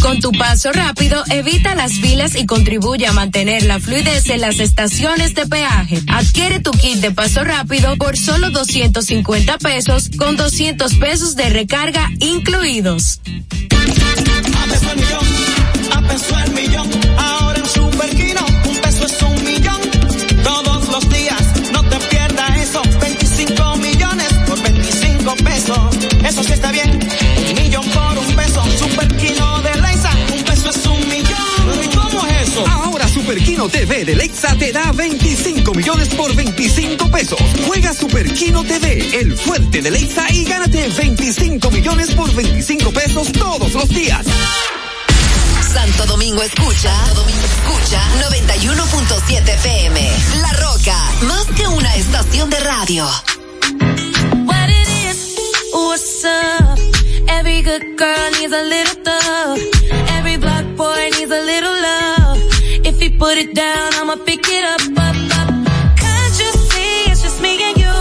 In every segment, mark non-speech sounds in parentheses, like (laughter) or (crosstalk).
Con tu paso rápido evita las filas y contribuye a mantener la fluidez en las estaciones de peaje. Adquiere tu kit de paso rápido por solo 250 pesos con 200 pesos de recarga incluidos. A peso millón, millón, ahora en Superquino, un peso es un millón. Todos los días, no te pierdas eso, 25 millones por 25 pesos, eso sí está bien, Superquino TV de Lexa te da 25 millones por 25 pesos. Juega Superquino TV, el fuerte de Lexa y gánate 25 millones por 25 pesos todos los días. Santo Domingo escucha, Santo Domingo escucha 91.7 FM. La Roca, más que una estación de radio. What it is, what's up? Every good girl needs a little love. Every black boy needs a little love. If you put it down, I'ma pick it up, up, up. Can't you see it's just me and you?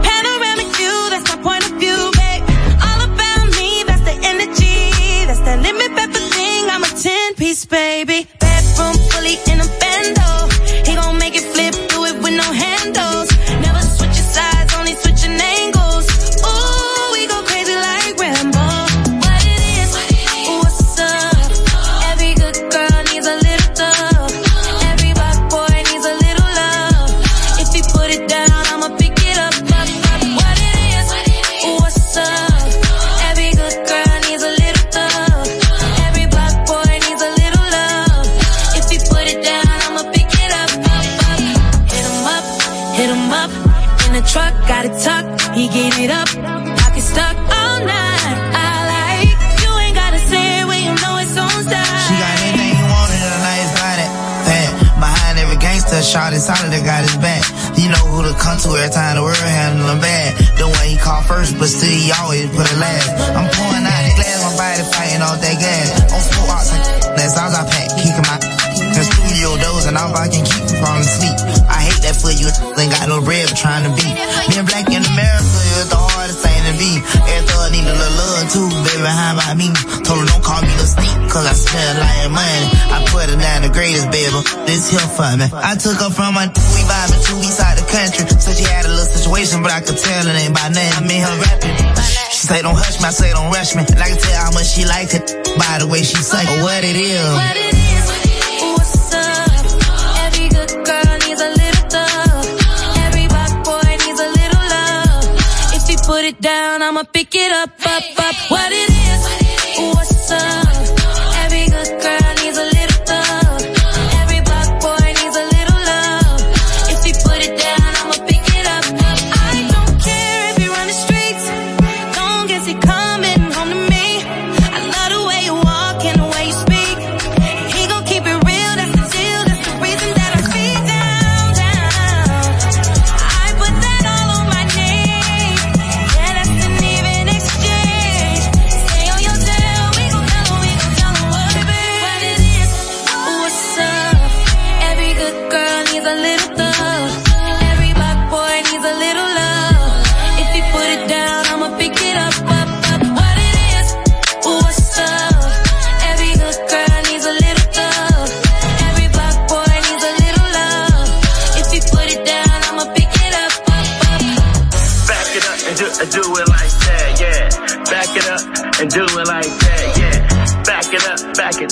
Panoramic view, that's my point of view, babe. All about me, that's the energy. That's the limit pepper thing, I'm a 10 piece, baby. Come to every time the world handle him bad. The one he called first, but still he always put it last. I'm pouring out the glass, my body fighting all that gas. On four ox, that's all I pack, kicking my the studio doors and all I can keep from asleep. I hate that for you, ain't got no for trying to be. Being black in America is the hardest thing to be. Every thug need a little love too, baby, how about me? Told her don't call me the sneak, cause I smell like money. I put her down the greatest, baby. This here for me. I took her from my we vibing to east side the country. Said she had a little situation, but I could tell it ain't by name. I mean her rapping. She say don't hush me, I say don't rush me. And I can tell how much she liked it by the way she suck it. What it is. What it is, what's up? Every good girl needs a little love. Every black boy needs a little love. If you put it down, I'ma pick it up, up, up. What it is, what's up?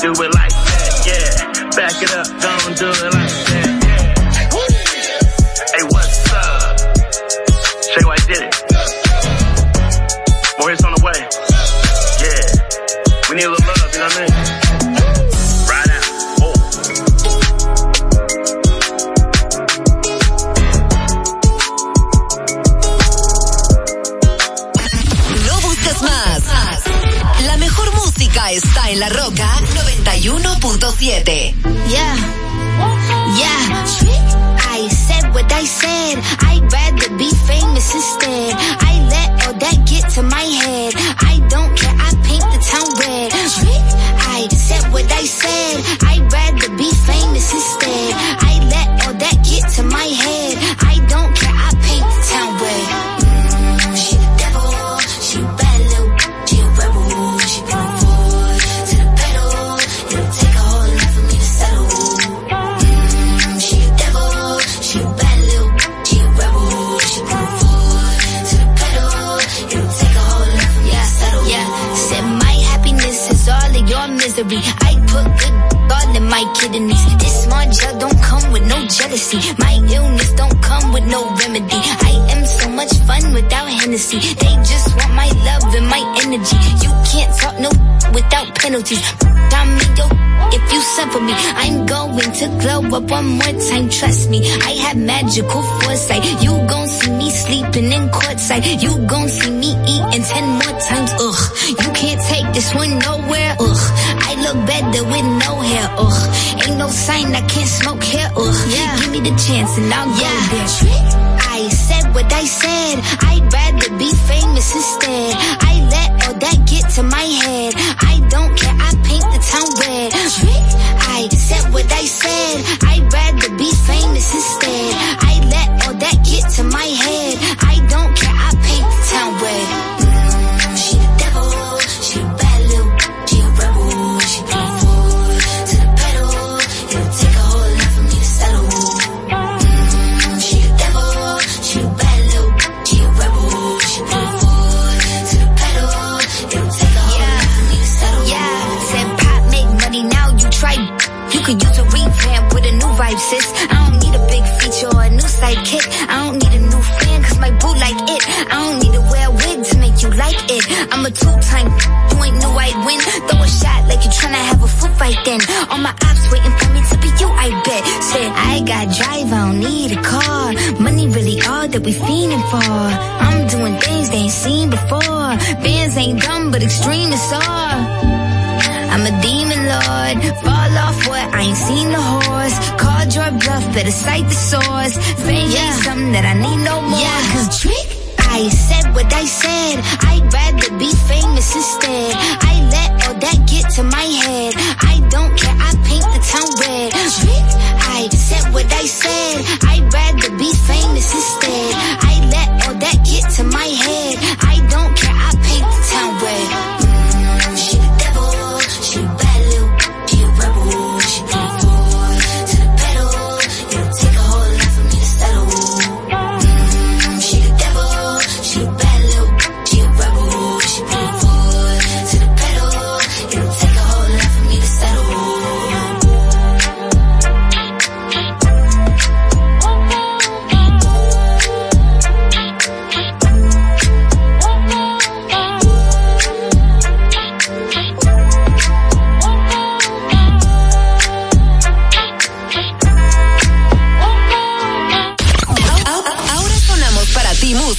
Do it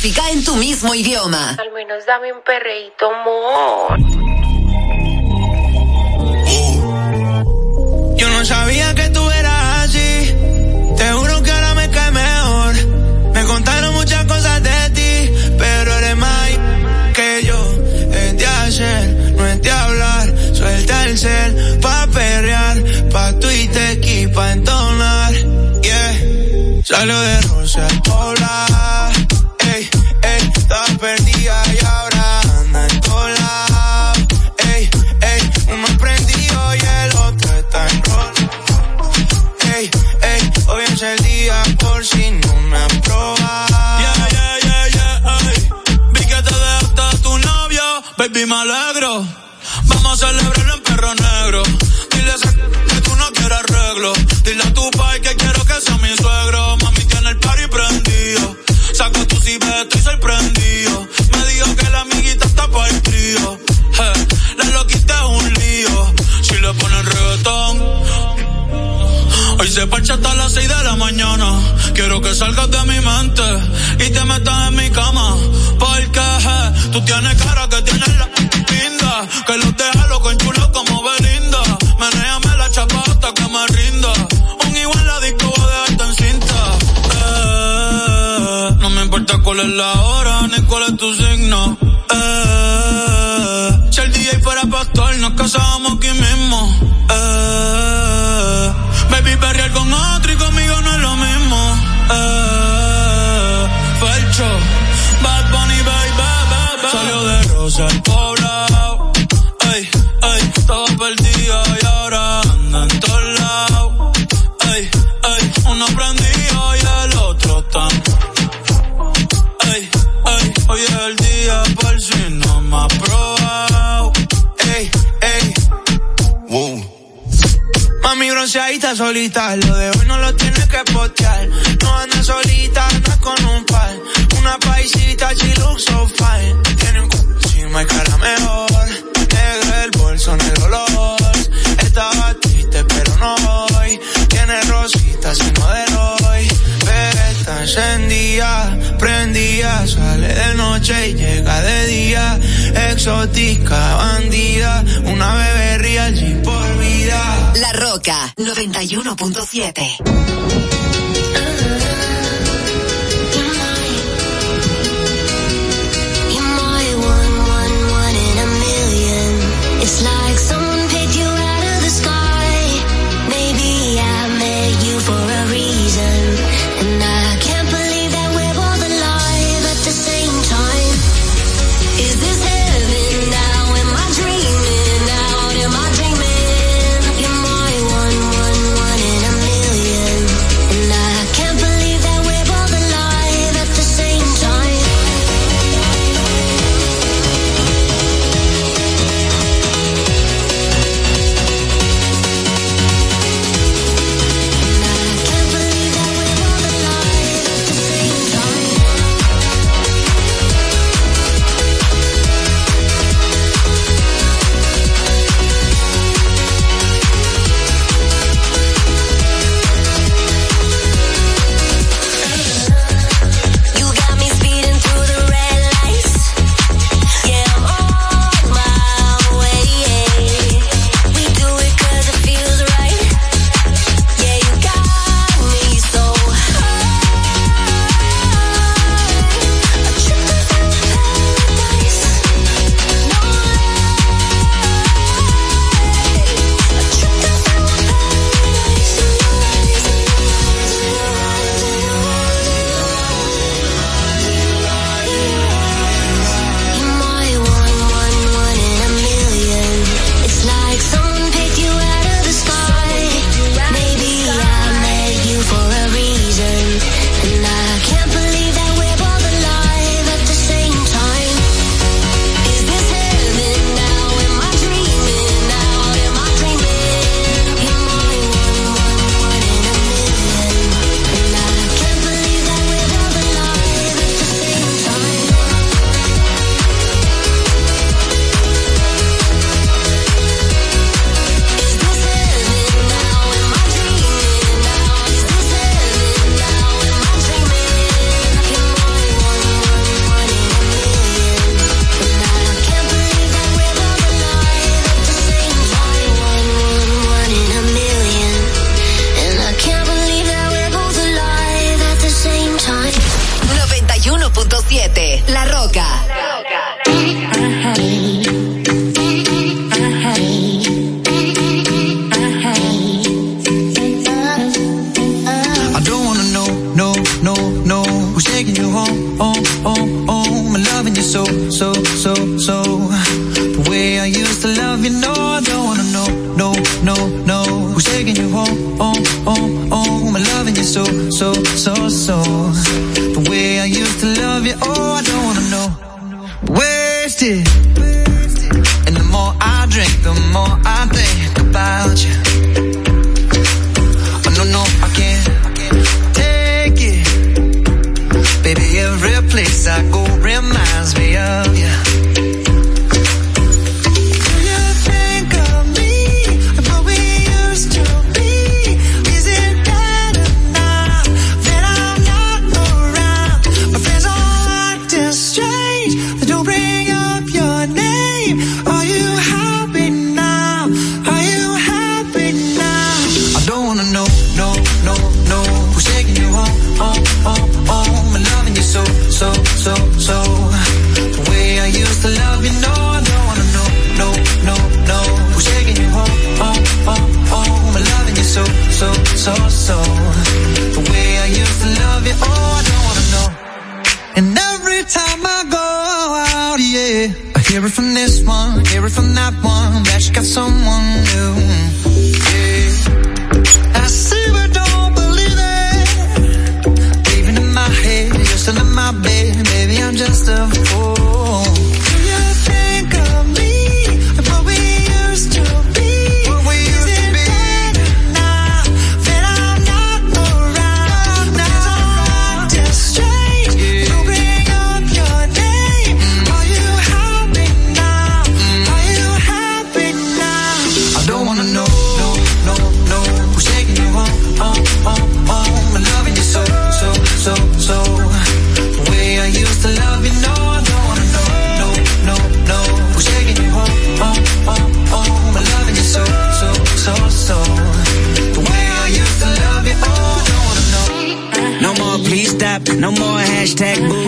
música en tu mismo idioma. Al menos dame un perreíto, amor. Oh. Yo no sabía que tú eras así. Te juro que ahora me cae mejor. Me contaron muchas cosas de ti, pero eres más que yo. Es de hacer, no es de hablar. Suelta el cel pa' perrear, pa' tu y pa' entonar. Yeah. Salió de Rusia baby, me alegro. Vamos a celebrarlo en perro negro. Dile a ese que tú no quieres arreglo. Dile a tu pai que quiero que sea mi suegro. se parcha hasta las 6 de la mañana. Quiero que salgas de mi mente y te metas en mi cama. Porque je, tú tienes cara que tienes la pinta, que los deja loco en chula bronceadita solita, lo de hoy no lo tienes que postear. No andas solita, andas con un par. Una paisita, she looks so fine. Tiene un encima y cara mejor. Negro el bolso, negro los. encendía, prendía, sale de noche y llega de día, exótica, bandida, una bebé real por vida. La Roca 91.7 It's like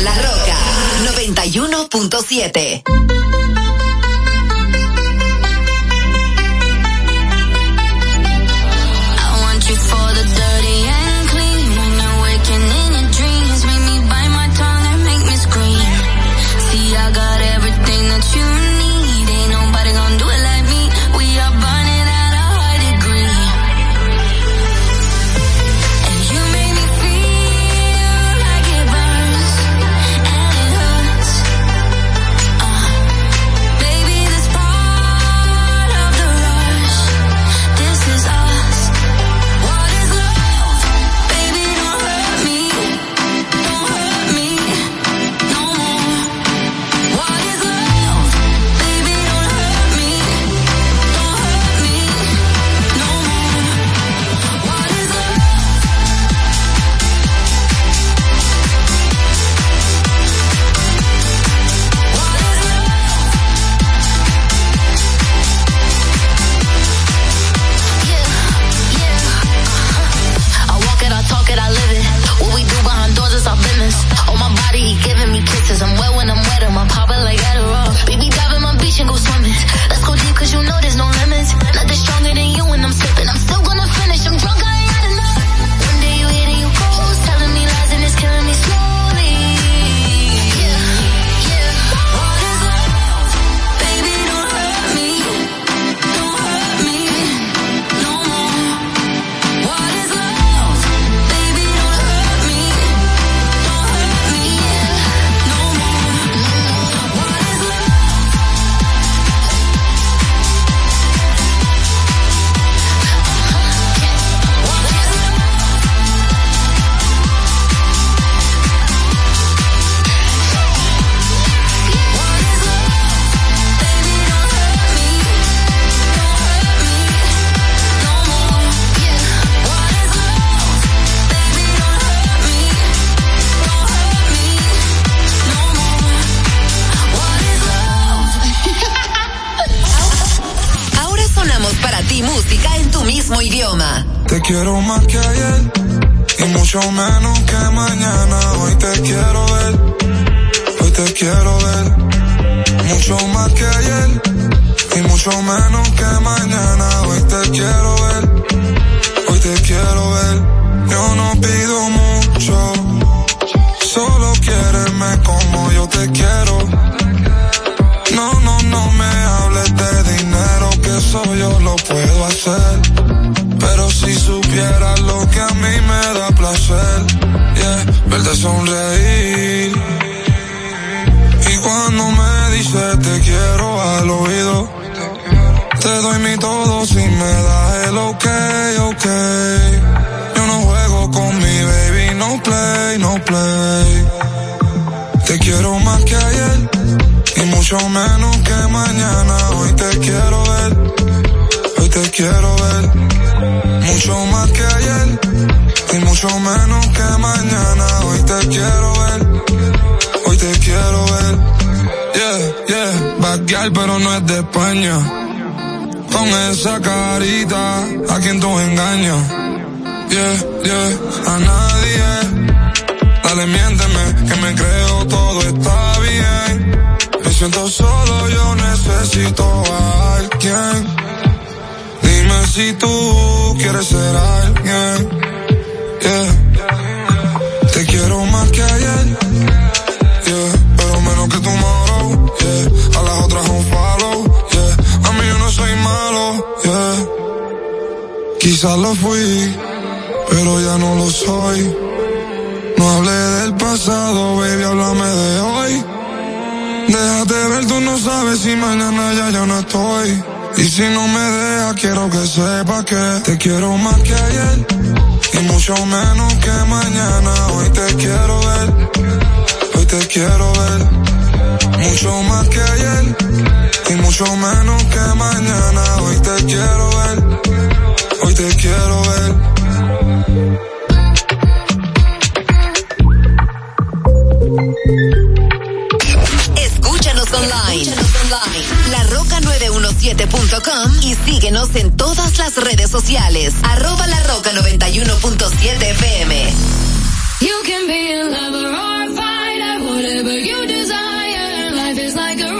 La Roca 91.7. solo, yo necesito a alguien. Dime si tú quieres ser alguien. Yeah. Te quiero más que ayer. Yeah. Pero menos que tomorrow. Yeah. A las otras un follow. Yeah. A mí yo no soy malo. Yeah. Quizás lo fui, pero ya no lo soy. No hablé del pasado, baby, háblame de hoy. Déjate ver, tú no sabes si mañana ya yo no estoy. Y si no me deja, quiero que sepa que te quiero más que ayer. Y mucho menos que mañana. Hoy te quiero ver. Hoy te quiero ver. Mucho más que ayer. Y mucho menos que mañana. Hoy te quiero ver. Hoy te quiero ver. Larroca917.com y síguenos en todas las redes sociales. Arroba La Roca 91.7 FM. You can be a lover or a fighter, whatever you desire. Life is like a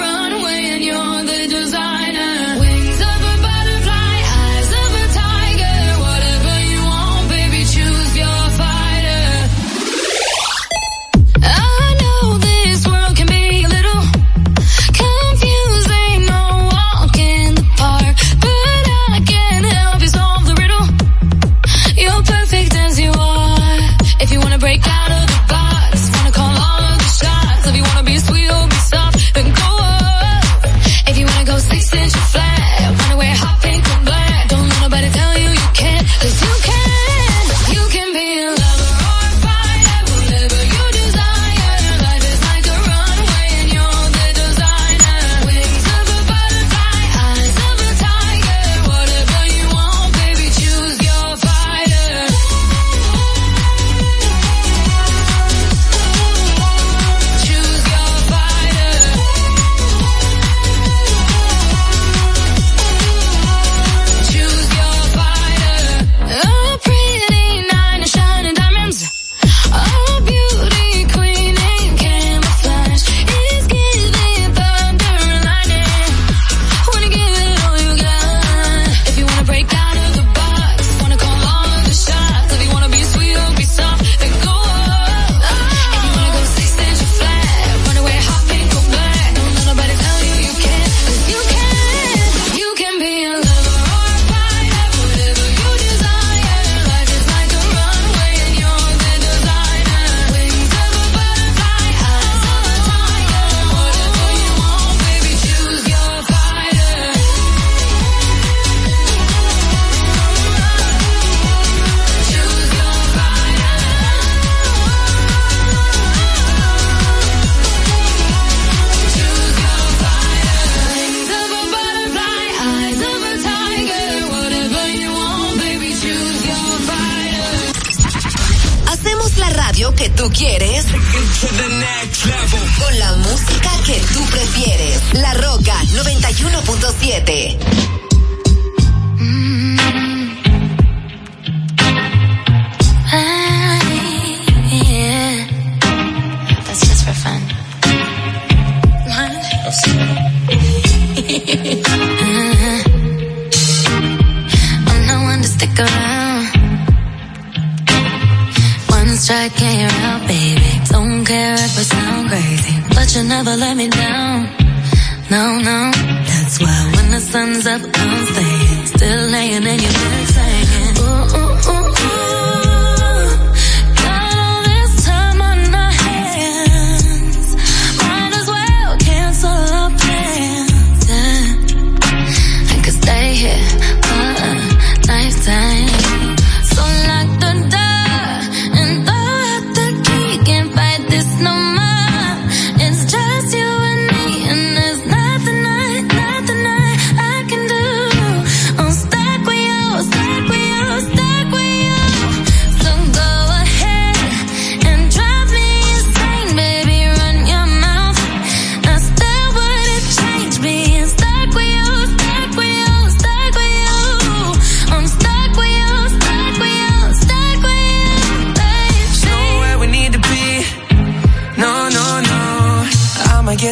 you never let me down. No, no. That's why when the sun's up, I'm staying. Still laying in your bedside.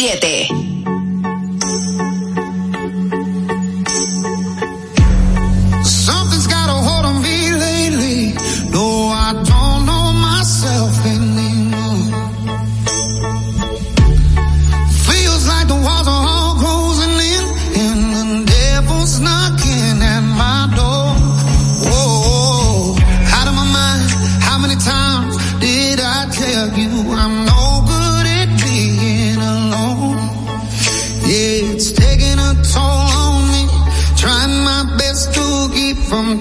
7. from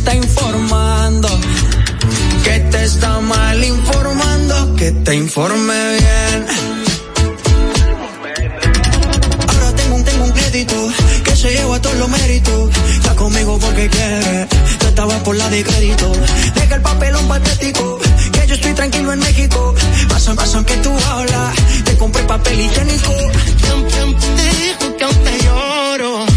está informando, que te está mal informando, que te informe bien. Ahora tengo un, tengo un crédito que se lleva todos los méritos. Está conmigo porque quiere, yo estaba por la de crédito. Deja el papelón patético, que yo estoy tranquilo en México. Paso en paso en que tú hablas, te compré papel higiénico. Te dijo que aún te lloro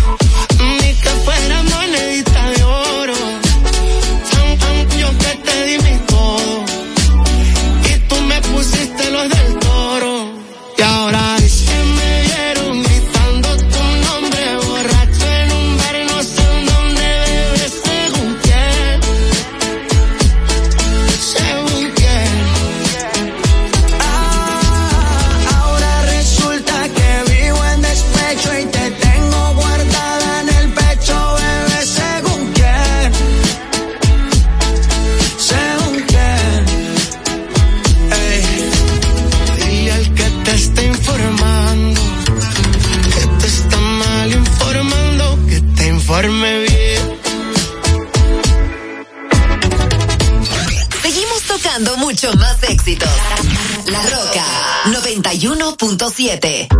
106.7.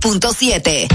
102.7.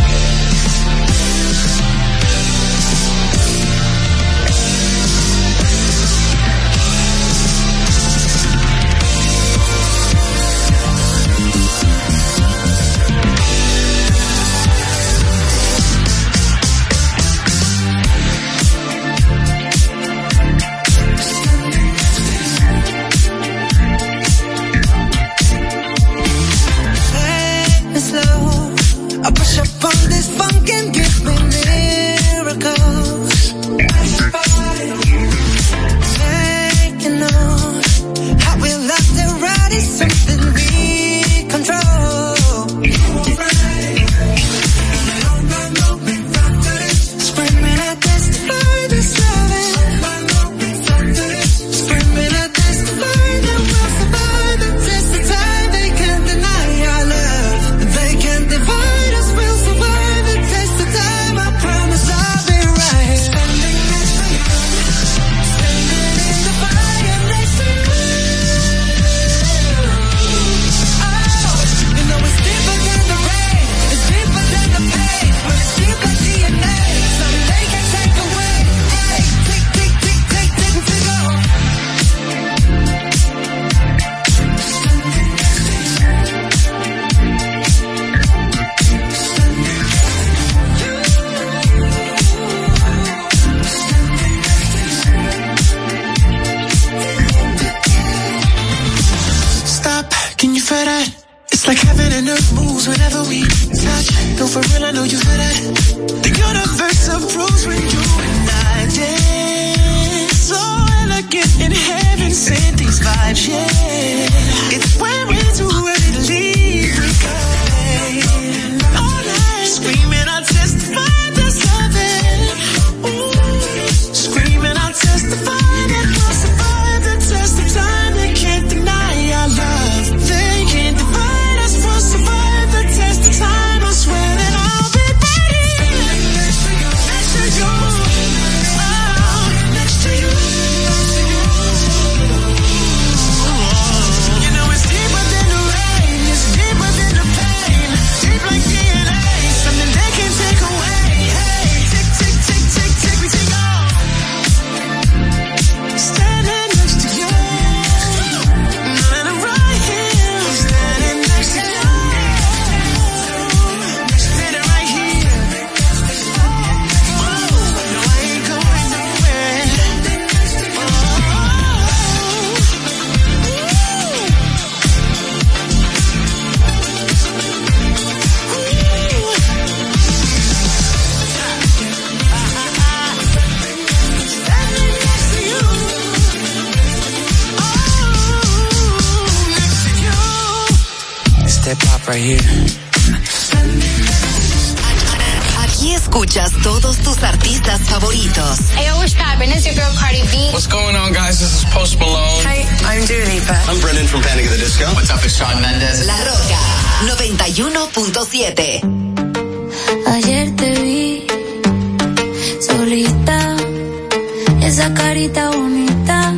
esa carita bonita,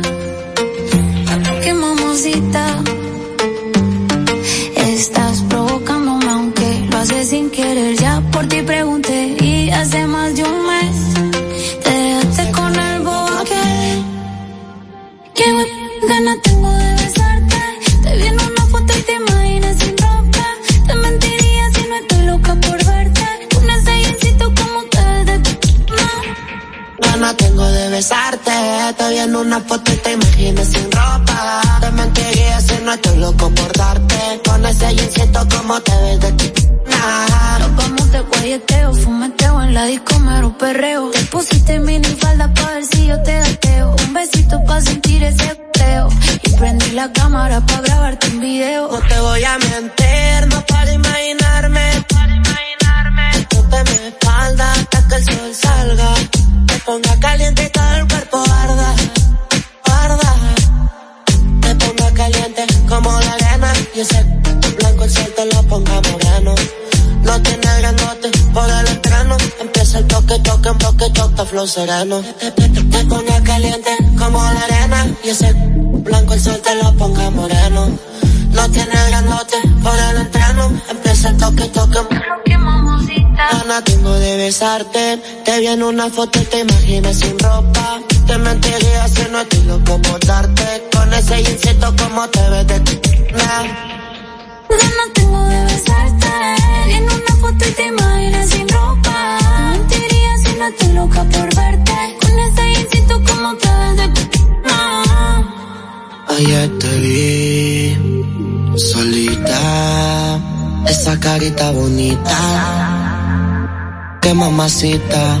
qué mamosita. Estás provocándome aunque lo haces sin querer. Ya por ti pregunté y hace más de un besarte. Te vi en una foto y te imaginas sin ropa. Te mentiría si no estoy loco por darte. Con ese jeansito como te ves de ti. Lo como te guayeteo, fumeteo en la disco mero perreo. Te pusiste mini falda pa' ver si yo te gateo. Un besito pa' sentir ese teo. Y prendí la cámara pa' grabarte un video. No te voy a mentir, no para imaginarme. Para imaginarme. Tú te me espalda hasta que el sol salga. Te ponga caliente y todo el cuerpo arena. Y ese blanco el sol te lo ponga moreno. No tiene grandote por el entreno. Empieza el toque, toque, toque, toque, flow sereno. Te, te, te, te ponga caliente como la arena. Y ese blanco el sol te lo ponga moreno. No tiene grandote por el entreno. Empieza el toque, toque. Gana tengo de besarte. Te vi en una foto y te imaginas sin ropa. Te mentiría si no estoy loco por darte. Con ese jeansito como te ves de ti. Ganas tengo de besarte. En una foto y te imaginas sin ropa. Te mentiría si no estoy loca por verte. Con ese jeansito como te ves de no. Ayer te vi solita, esa carita bonita, qué mamacita.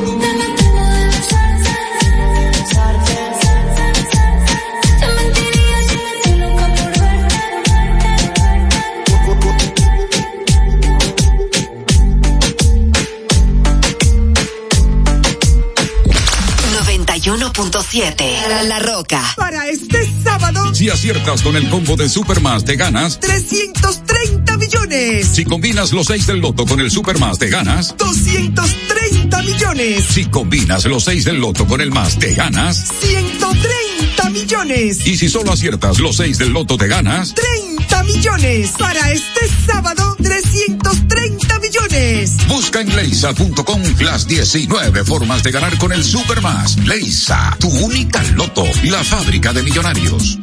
91.7. La, La Roca. Para este sábado, Si aciertas con el combo de Supermas, te ganas. 330 millones. Si combinas los 6 del loto con el Supermas, te ganas. 230 millones. Si combinas los 6 del loto con el más, te ganas. 130 millones. Y si solo aciertas los 6 del loto, te ganas. 30 millones. Para este sábado, 330 millones. Busca en leisa.com las 19 formas de ganar con el Supermas. Leisa, tu única loto, la fábrica de millonarios.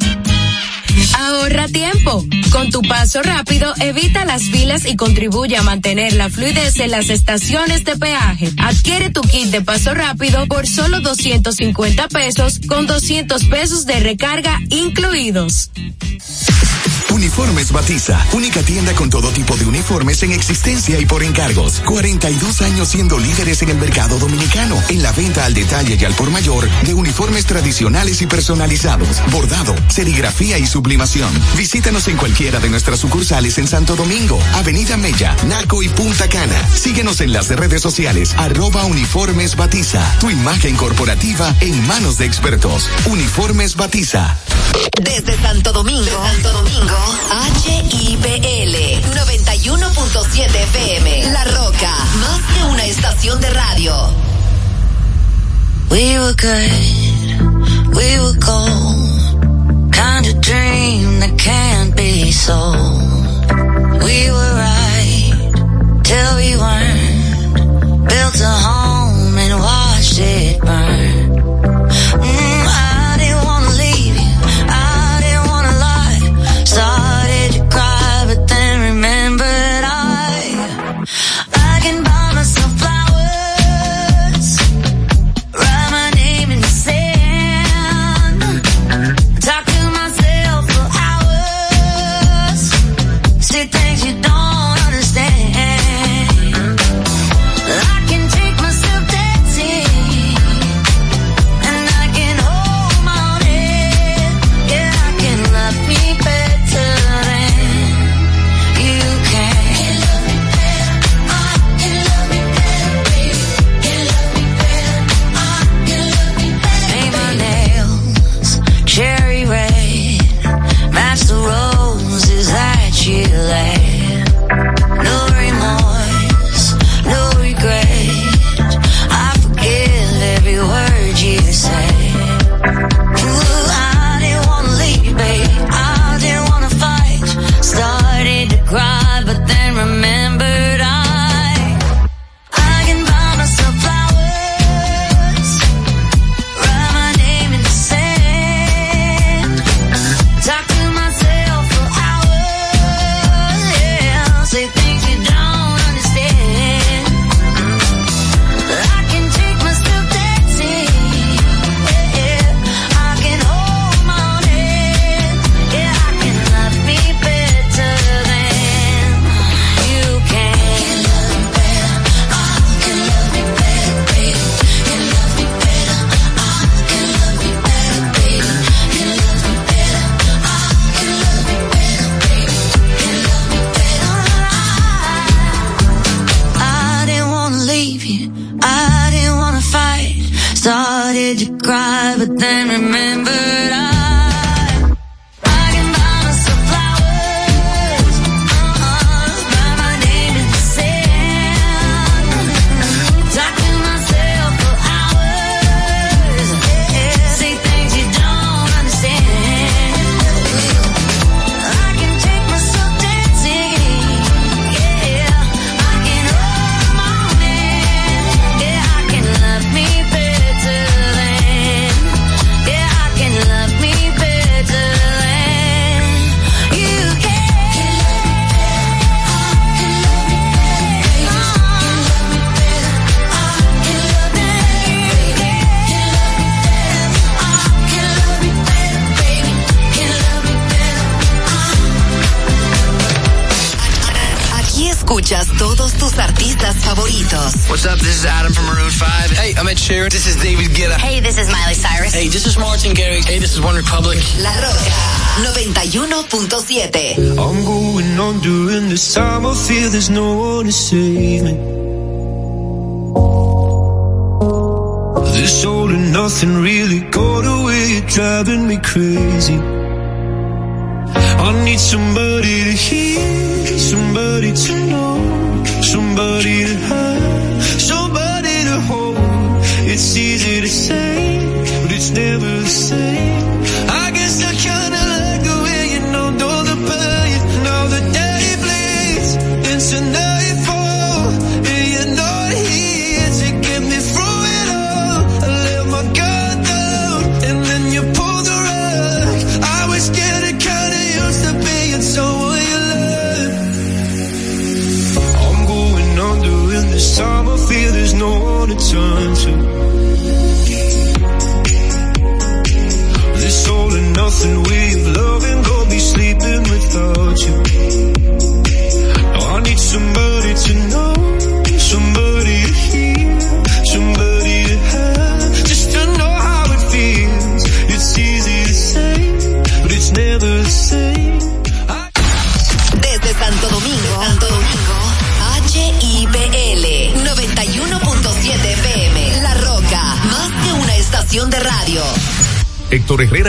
Ahorra tiempo. Con tu paso rápido, evita las filas y contribuye a mantener la fluidez en las estaciones de peaje. Adquiere tu kit de paso rápido por solo 250 pesos con 200 pesos de recarga incluidos. Uniformes Batiza, única tienda con todo tipo de uniformes en existencia y por encargos. 42 años siendo líderes en el mercado dominicano, en la venta al detalle y al por mayor de uniformes tradicionales y personalizados, bordado, serigrafía y sublimación Visítanos en cualquiera de nuestras sucursales en Santo Domingo, Avenida Mella, Naco y Punta Cana. Síguenos en las redes sociales, arroba uniformes batiza. Tu imagen corporativa en manos de expertos. Uniformes batiza. Desde Santo Domingo, Santo Domingo, HIPL 91.7 FM. La Roca, más que una estación de radio. We were good, we were. a dream that can't be sold. We were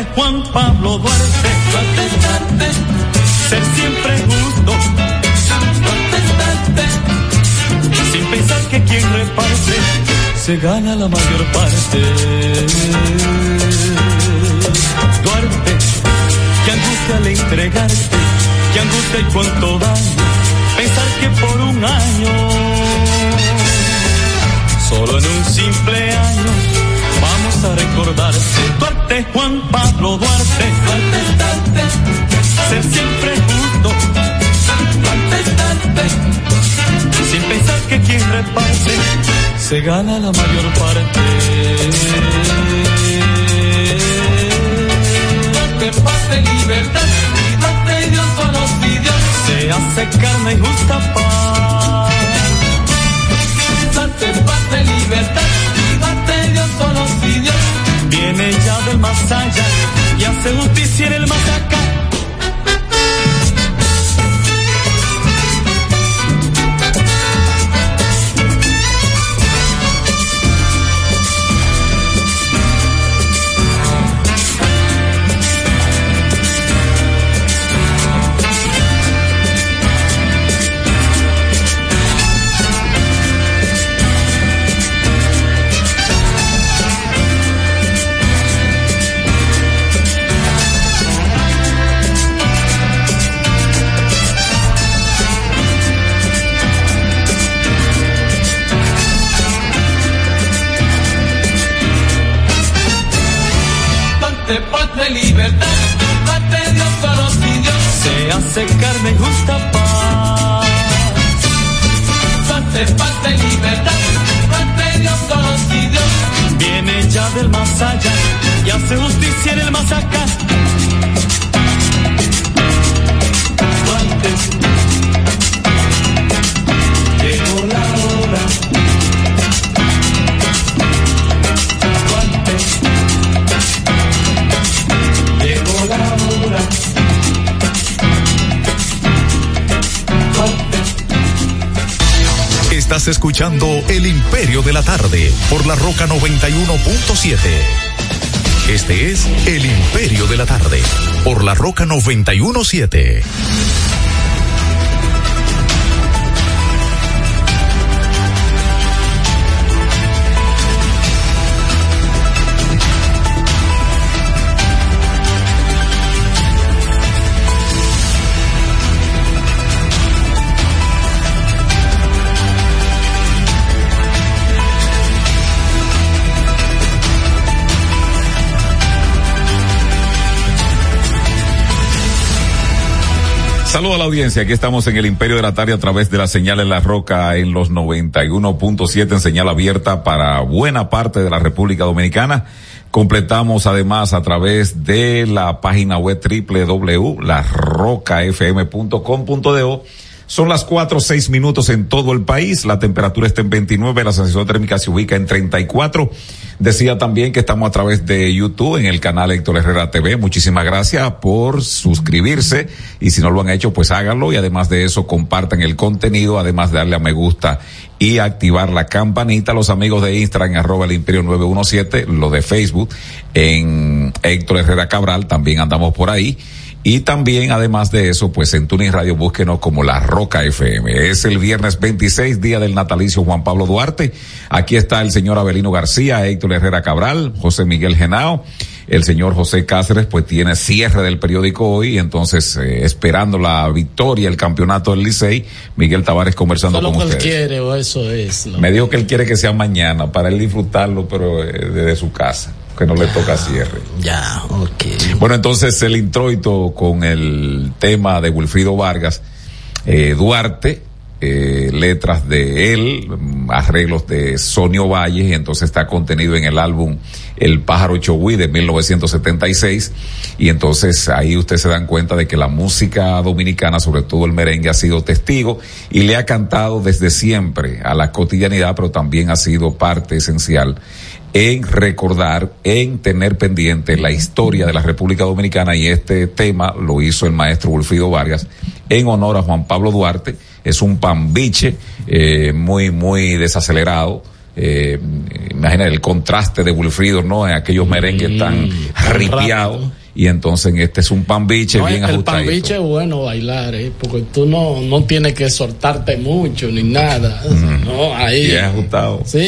Juan Pablo Duarte. Duarte, Duarte. Ser siempre justo. Duarte, Duarte. Sin pensar que quien reparte se gana la mayor parte. Duarte, que angustia al entregarte, que angustia y cuánto daño. Pensar que por un año, solo en un simple año Vamos a recordar Duarte, Juan Pablo Duarte. Duarte, Duarte. Ser siempre justo. Duarte, Duarte. Sin pensar que quien reparte se gana la mayor parte. Por la Roca 91.7. Este es El Imperio de la Tarde por la Roca 917. Saludos a la audiencia. Aquí estamos en el Imperio de la Tarde a través de la señal en la roca en los 91.7 en señal abierta para buena parte de la República Dominicana. Completamos además a través de la página web www.larrocafm.com.do. Son las cuatro seis minutos en todo el país. La temperatura está en 29, la sensación térmica se ubica en 34. Decía también que estamos a través de YouTube en el canal Héctor Herrera TV. Muchísimas gracias por suscribirse y si no lo han hecho, pues háganlo y además de eso compartan el contenido, además de darle a me gusta y activar la campanita. Los amigos de Instagram, arroba el imperio 917, lo de Facebook en Héctor Herrera Cabral, también andamos por ahí. Y también, además de eso, pues en Tuning Radio búsquenos como La Roca FM. Es el viernes 26, día del natalicio Juan Pablo Duarte. Aquí está el señor Abelino García, Héctor Herrera Cabral, José Miguel Genao. El señor José Cáceres pues tiene cierre del periódico hoy, entonces eh, esperando la victoria, el campeonato del Licey, Miguel Tavares conversando con ustedes. quiere o eso es. Me dijo que él quiere que sea mañana para él disfrutarlo, pero eh, desde su casa, que no le toca cierre. Ya, ok. Bueno, entonces el introito con el tema de Wilfrido Vargas, eh, Duarte, eh, letras de él, mm, arreglos de Sonio Valles, y entonces está contenido en el álbum El pájaro Chowí de 1976, y entonces ahí ustedes se dan cuenta de que la música dominicana, sobre todo el merengue, ha sido testigo y le ha cantado desde siempre a la cotidianidad, pero también ha sido parte esencial en recordar, en tener pendiente la historia de la República Dominicana y este tema lo hizo el maestro Wilfrido Vargas en honor a Juan Pablo Duarte. Es un pambiche eh, muy, muy desacelerado. Eh, imagina el contraste de Wilfrido, ¿no? En aquellos merengues tan ripiados. Y entonces este es un pambiche No, bien el ajustado. pambiche es bueno bailar, ¿eh? porque tú no, no tienes que soltarte mucho ni nada. No, ahí. Bien ajustado. Sí,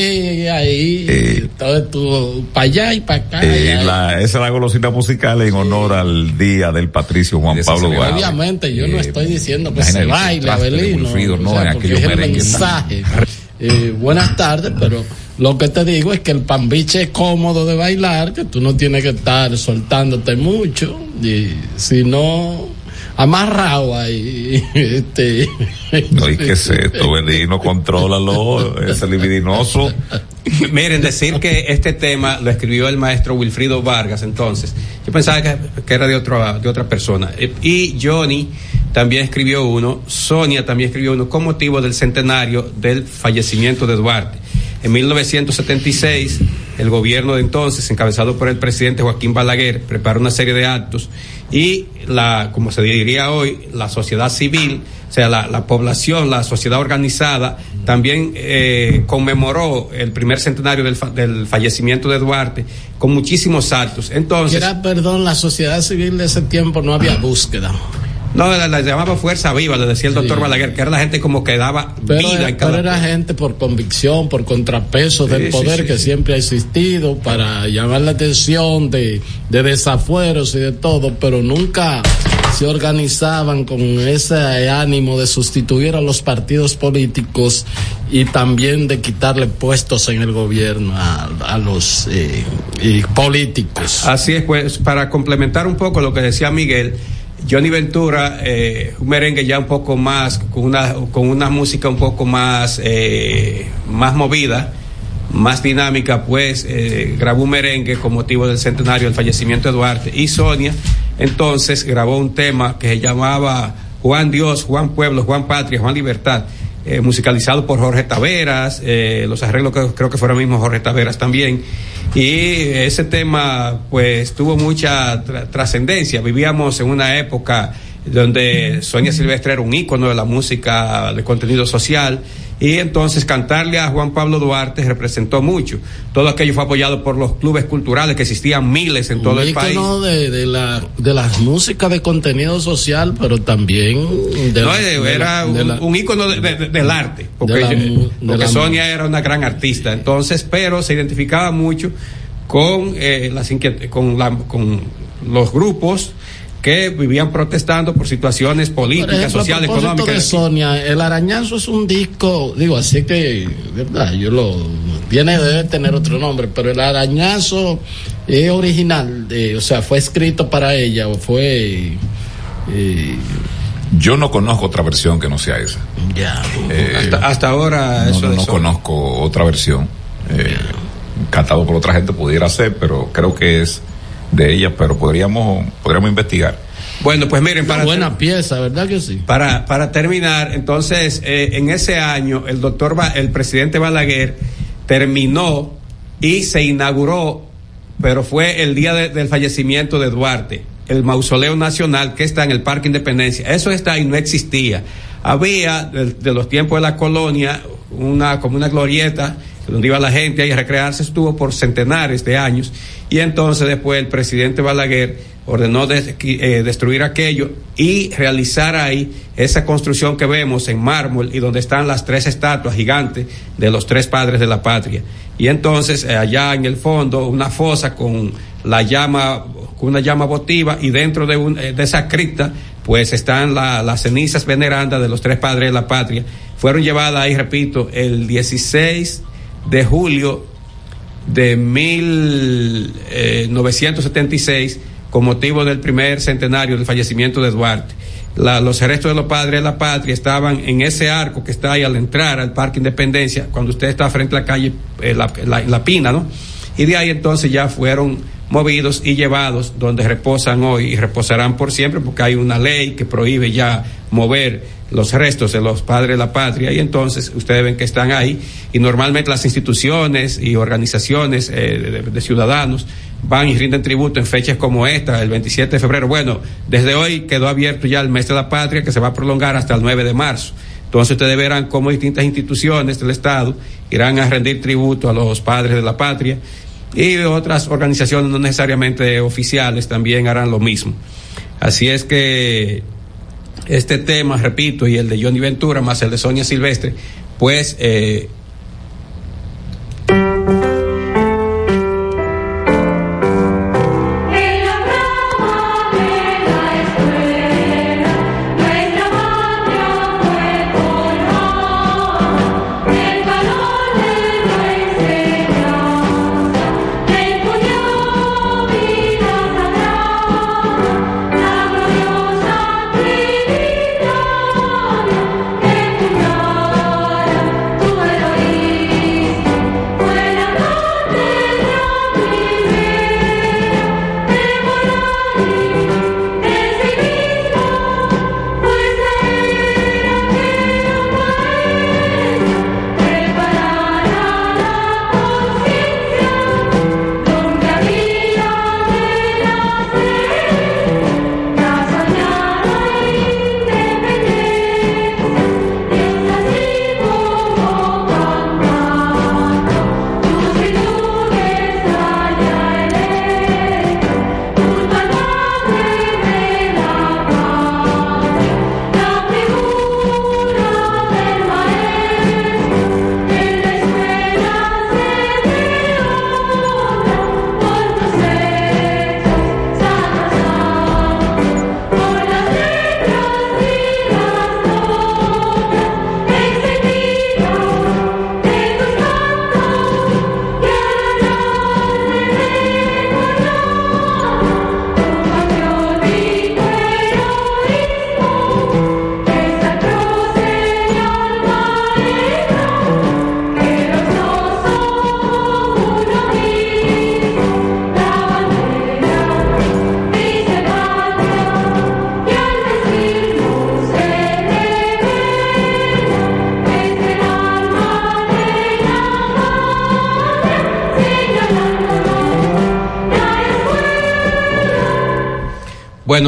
ahí. todo tú para allá y para acá. Eh, la- esa es la golosina musical en honor al día del patricio Juan Pablo Duarte. Obviamente, yo no estoy diciendo que se baile, Abelino. ¿no? o sea, En porque aquellos es el mensaje. Eh, buenas tardes, pero lo que te digo es que el pambiche es cómodo de bailar, que tú no tienes que estar soltándote mucho, y si no, amarrado ahí. (laughs) Este. No, ¿y qué es esto, Belino? Contrólalo, ese libidinoso. Miren, decir que este tema lo escribió el maestro Wilfrido Vargas, entonces. Yo pensaba que, que era de, otro, de otra persona. Eh, Y Johnny también escribió uno, Sonia también escribió uno con motivo del centenario del fallecimiento de Duarte. En 1976, el gobierno de entonces, encabezado por el presidente Joaquín Balaguer, preparó una serie de actos y la, como se diría hoy, la sociedad civil, o sea, la, la población, la sociedad organizada, también eh, conmemoró el primer centenario del, fa- del fallecimiento de Duarte con muchísimos actos. Entonces, Quiera perdón, la sociedad civil de ese tiempo no había búsqueda. No, la, la llamaba Fuerza Viva, le decía el doctor Balaguer, que era la gente como que daba Pero, vida en pero cada era gente por convicción, por contrapeso Sí, del poder sí, que siempre ha existido para llamar la atención de, de desafueros y de todo, pero nunca se organizaban con ese ánimo de sustituir a los partidos políticos y también de quitarle puestos en el gobierno a, a los eh, políticos. Así es, pues, para complementar un poco lo que decía Miguel, Johnny Ventura, eh, un merengue ya un poco más, con una, con una música un poco más, eh, más movida, más dinámica, pues eh, grabó un merengue con motivo del centenario del fallecimiento de Duarte. Y Sonia, entonces, grabó un tema que se llamaba Juan Dios, Juan Pueblo, Juan Patria, Juan Libertad. Eh, musicalizado por Jorge Taveras, eh, los arreglos que creo que fueron mismo Jorge Taveras también. Y ese tema pues tuvo mucha tra- trascendencia. Vivíamos en una época donde Sonia Silvestre era un ícono de la música de contenido social Y entonces cantarle a Juan Pablo Duarte representó mucho. Todo aquello fue apoyado por los clubes culturales que existían miles en todo un el país. de, de la de las músicas de contenido social, pero también de, No, de eh, era la- un, la- un ícono de- de- de- del arte, porque, la de porque la Sonia era una gran artista, entonces, pero se identificaba mucho con, eh, las con, la- con los grupos que vivían protestando por situaciones Por políticas, ejemplo, sociales, económicas. de Sonia, el arañazo es un disco, digo, así que, verdad, yo lo, tiene, debe tener otro nombre, pero el arañazo es original, de, o sea, fue escrito para ella, o fue, eh, Yo no conozco otra versión que no sea esa. Ya. hasta, hasta ahora no, eso no, de no Sonia. conozco otra versión. Eh, Cantado por otra gente pudiera ser, pero creo que es de ella, pero podríamos, podríamos investigar. Bueno, pues miren, para buena pieza, ¿verdad que sí? Para, para terminar, entonces, eh, en ese año, el doctor, Ba- el presidente Balaguer terminó y se inauguró, pero fue el día de- del fallecimiento de Duarte, el mausoleo nacional que está en el Parque Independencia. Eso está y no existía. Había, de, de los tiempos de la colonia, una, como una glorieta donde iba la gente ahí a recrearse, estuvo por centenares de años, y entonces después el presidente Balaguer ordenó eh, destruir aquello y realizar ahí esa construcción que vemos en mármol y donde están las tres estatuas gigantes de los tres padres de la patria. Y entonces eh, allá en el fondo una fosa con la llama, con una llama votiva y dentro de, un- eh, de esa cripta pues están la- las cenizas venerandas de los tres padres de la patria. Fueron llevadas ahí, repito, el 16 de julio de 1976 con motivo del primer centenario del fallecimiento de Duarte. Los restos de los padres de la patria estaban en ese arco que está ahí al entrar al Parque Independencia, cuando usted está frente a la calle eh, la, la- la Pina, ¿no? Y de ahí entonces ya fueron movidos y llevados donde reposan hoy y reposarán por siempre porque hay una ley que prohíbe ya mover los restos de los padres de la patria y entonces ustedes ven que están ahí y normalmente las instituciones y organizaciones eh, de, de ciudadanos van y rinden tributo en fechas como esta, el 27 de febrero. Bueno, desde hoy quedó abierto ya el mes de la patria que se va a prolongar hasta el 9 de marzo. Entonces ustedes verán cómo distintas instituciones del Estado irán a rendir tributo a los padres de la patria y otras organizaciones no necesariamente oficiales también harán lo mismo. Así es que este tema, repito, y el de Johnny Ventura más el de Sonia Silvestre, pues eh,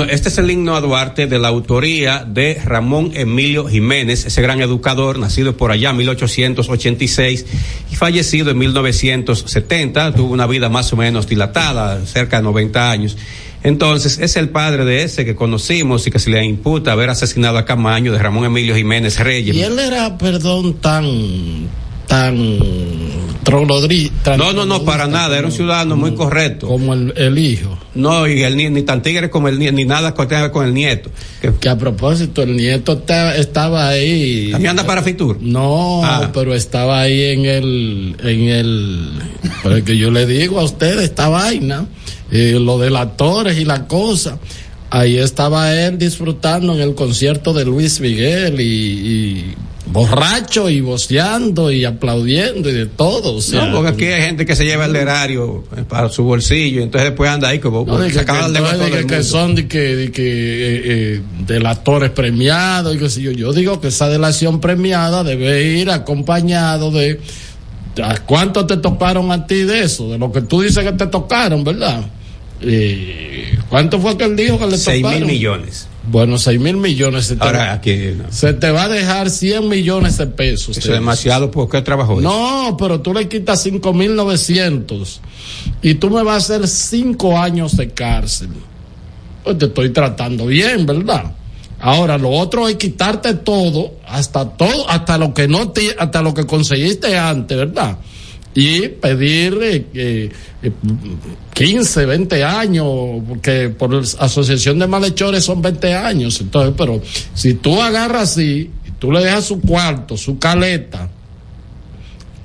Este es el himno a Duarte de la autoría de Ramón Emilio Jiménez, ese gran educador, nacido por allá en 1886 y fallecido en 1970. Tuvo una vida más o menos dilatada, cerca de 90 años. Entonces, es el padre de ese que conocimos y que se le imputa haber asesinado a Camaño, de Ramón Emilio Jiménez Reyes. Y él era, perdón, tan, tan No, no, no, para nada, era un ciudadano muy correcto. Como el, el hijo. No, y el, ni, ni tan tigre como el ni nada que tenga con el nieto. Que, Que a propósito, el nieto está- estaba ahí. ¿También anda para Fitur? No, Ah. pero estaba ahí en el, en el, pero que yo le digo a ustedes esta vaina, eh, lo de las torres y la cosa. Ahí estaba él disfrutando en el concierto de Luis Miguel y, y borracho y voceando y aplaudiendo y de todo. O sea, no, porque aquí hay gente que se lleva el erario eh, para su bolsillo y entonces después anda ahí como No, de que, que, no, de que- son de que, de que eh, eh, delatores premiados y qué sé yo. Yo digo que esa delación premiada debe ir acompañado de ¿a ¿cuánto te tocaron a ti de eso? De lo que tú dices que te tocaron, ¿verdad? Eh, ¿Cuánto fue que él dijo que le Seis tocaron? mil millones. Bueno, seis mil millones. Se te, Ahora aquí, no. se te va a dejar 100 millones de pesos. Eso es demasiado, ¿por qué trabajó? No, pero tú le quitas cinco mil novecientos y tú me vas a hacer cinco años de cárcel. Pues te estoy tratando bien, ¿verdad? Ahora lo otro es quitarte todo, hasta todo, hasta lo que no te, hasta lo que conseguiste antes, ¿verdad? Y pedir eh, eh, eh, 15, 20 años, porque por asociación de malhechores son 20 años. Entonces, pero si tú agarras así, tú le dejas su cuarto, su caleta,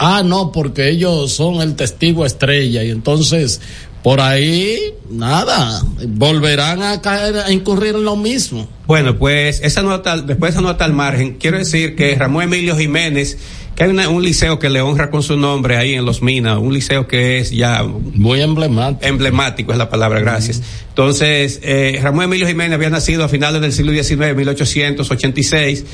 Ah, no, porque ellos son el testigo estrella y entonces por ahí nada, volverán a caer a incurrir en lo mismo. Bueno, pues esa nota, después de esa nota al margen, quiero decir que Ramón Emilio Jiménez, que hay una- un liceo que le honra con su nombre ahí en Los Minas, un liceo que es ya muy emblemático. Emblemático es la palabra, gracias. Entonces, eh, Ramón Emilio Jiménez había nacido a finales del siglo XIX, 1886.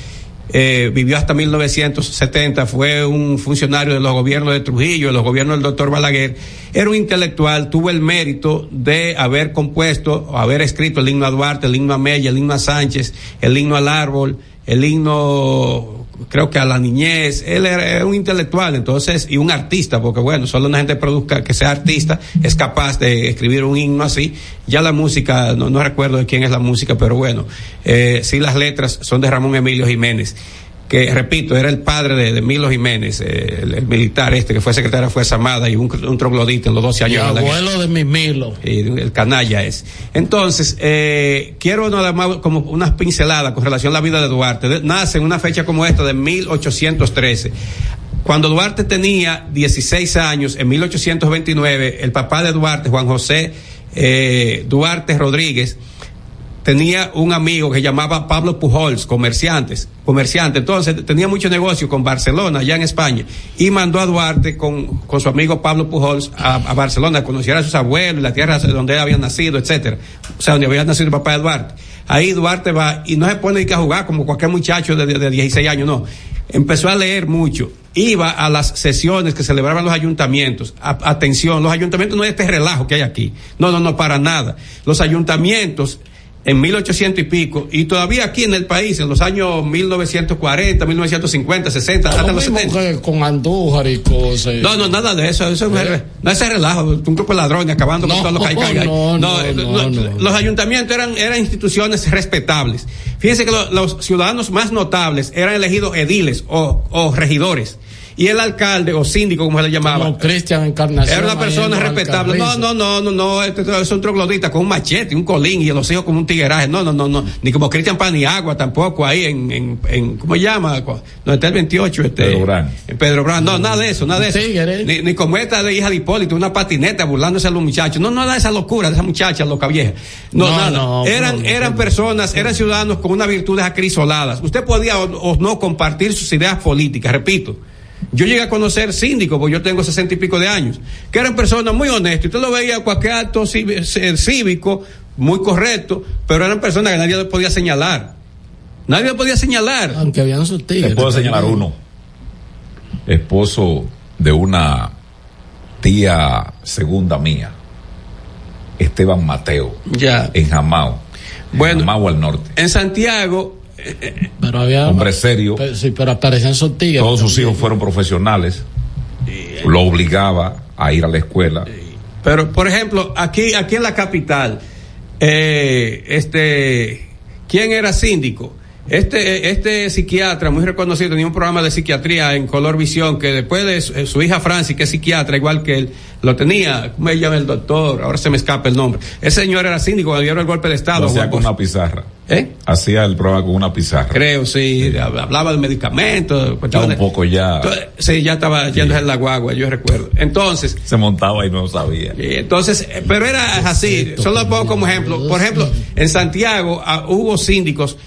eh, vivió hasta 1970, fue un funcionario de los gobiernos de Trujillo, de los gobiernos del doctor Balaguer, era un intelectual, tuvo el mérito de haber compuesto, haber escrito el himno a Duarte, el himno a Mella, el himno a Sánchez, el himno al árbol, el himno creo que a la niñez, él era un intelectual, entonces, y un artista, porque bueno, solo una gente produzca que sea artista es capaz de escribir un himno así. Ya la música, no, no recuerdo de quién es la música, pero bueno, eh, sí las letras son de Ramón Emilio Jiménez que repito, era el padre de, de Milo Jiménez, eh, el, el militar este que fue secretario de Fuerza Armada y un, un troglodita en los 12 Y años guerra. abuelo de mi Milo. Y el canalla es. Entonces, eh, quiero nada más como unas pinceladas con relación a la vida de Duarte. De- nace en una fecha como esta de 1813. Cuando Duarte tenía 16 años, en 1829, el papá de Duarte, Juan José eh, Duarte Rodríguez, tenía un amigo que llamaba Pablo Pujols, comerciantes, comerciante, entonces tenía mucho negocio con Barcelona, allá en España, y mandó a Duarte con, con su amigo Pablo Pujols a, Barcelona, a conocer a sus abuelos, la tierra donde él había nacido, etcétera, o sea, donde había nacido el papá de Duarte. Ahí Duarte va y no se pone que a jugar como cualquier muchacho de, de, de 16 años, no. Empezó a leer mucho, iba a las sesiones que celebraban los ayuntamientos. Atención, los ayuntamientos no es este relajo que hay aquí. No, no, no, para nada. Los ayuntamientos en 1800 y pico, y todavía aquí en el país, en los años 1940, 1950, 60, hasta Lo los mismo 70. que con Andújar y cosas. No, no, nada de eso. eso Eh. no es ese relajo. Un grupo de ladrones acabando con No, todo lo que hay. que hay ahí. no, no, no, lo- no. Los ayuntamientos eran, eran instituciones respetables. Fíjense que lo- los ciudadanos más notables eran elegidos ediles o, o regidores. Y el alcalde o síndico, como se le llamaba. Como Cristian Encarnación. Era una persona respetable. No, no, no, no, no, este es un troglodita con un machete, un colín y los hijos como un tigueraje. No, no, no, no. Ni como Cristian Paniagua tampoco ahí en, en, en ¿cómo se llama? Donde está el 28, este. Pedro Brán. En Pedro Brán. No, nada de eso, nada de eso. Ni, ni como esta de hija de Hipólito, una patineta burlándose a los muchachos. No, no da esa locura de esa muchacha loca vieja. No, No, nada. no, eran, no, no, eran no. personas, eran ciudadanos con unas virtudes acrisoladas. Usted podía o, o no compartir sus ideas políticas, repito. Yo llegué a conocer síndicos, porque yo tengo sesenta y pico de años, que eran personas muy honestas. Usted lo veía a cualquier acto eh, cívico, muy correcto, pero eran personas que nadie le podía señalar. Nadie le podía señalar. Aunque habían sus tigres. Puedo señalar uno. Esposo de una tía segunda mía, Esteban Mateo, Ya. en Jamao. Bueno, Mau al norte. En Santiago, Pero había. Hombre serio. Pero- sí, pero aparecían esos tigres. Todos sus hijos fueron profesionales. Lo obligaba a ir a la escuela. Pero, por ejemplo, aquí, aquí en la capital, eh, este, ¿quién era síndico? Este, este psiquiatra muy reconocido tenía un programa de psiquiatría en Color Visión que después de su, su hija Francis, que es psiquiatra igual que él, lo tenía, ¿cómo se llama el doctor? Ahora se me escapa el nombre. Ese señor era síndico cuando dieron el golpe de Estado. Lo hacía con una pizarra. ¿Eh? Hacía el programa con una pizarra. Creo, sí, hab- hablaba de medicamentos, cuestiones. un poco ya. Entonces, Sí, ya estaba yéndose en la guagua, yo recuerdo. Entonces, Se montaba y no sabía. entonces, eh, pero era así, solo lo pongo como ejemplo. Por ejemplo, en Santiago ah, hubo síndicos,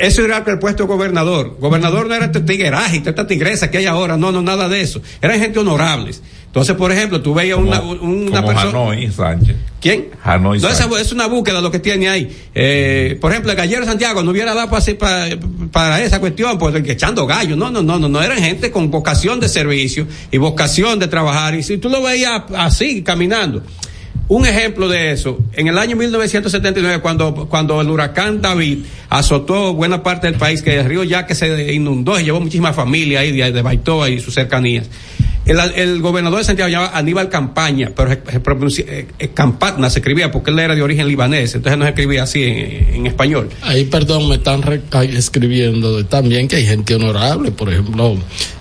eso era el puesto de gobernador. Gobernador no era este tigueraje, esta tigresa que hay ahora, no, no, nada de eso. Eran gente honorables. Entonces, por ejemplo, tú veías una, una Como persona. Hanoi Sánchez. ¿Quién? Hanoi No, esa Sánchez. es una búsqueda lo que tiene ahí. Eh, por ejemplo, el gallero Santiago no hubiera dado para, para, para esa cuestión, pues echando gallos. No, no, no, no, no. Eran gente con vocación de servicio y vocación de trabajar. Y si tú lo veías así, caminando. Un ejemplo de eso, en el año 1979, cuando, cuando el huracán David azotó buena parte del país, que el río Yaque se inundó y llevó muchísima familia ahí de Baitoa y sus cercanías. El, el gobernador de Santiago llamaba Aníbal Campaña, pero se, eh, eh, Campatna se escribía porque él era de origen libanés, entonces no se escribía así en, en español. Ahí, perdón, me están re- escribiendo de- también que hay gente honorable, por ejemplo,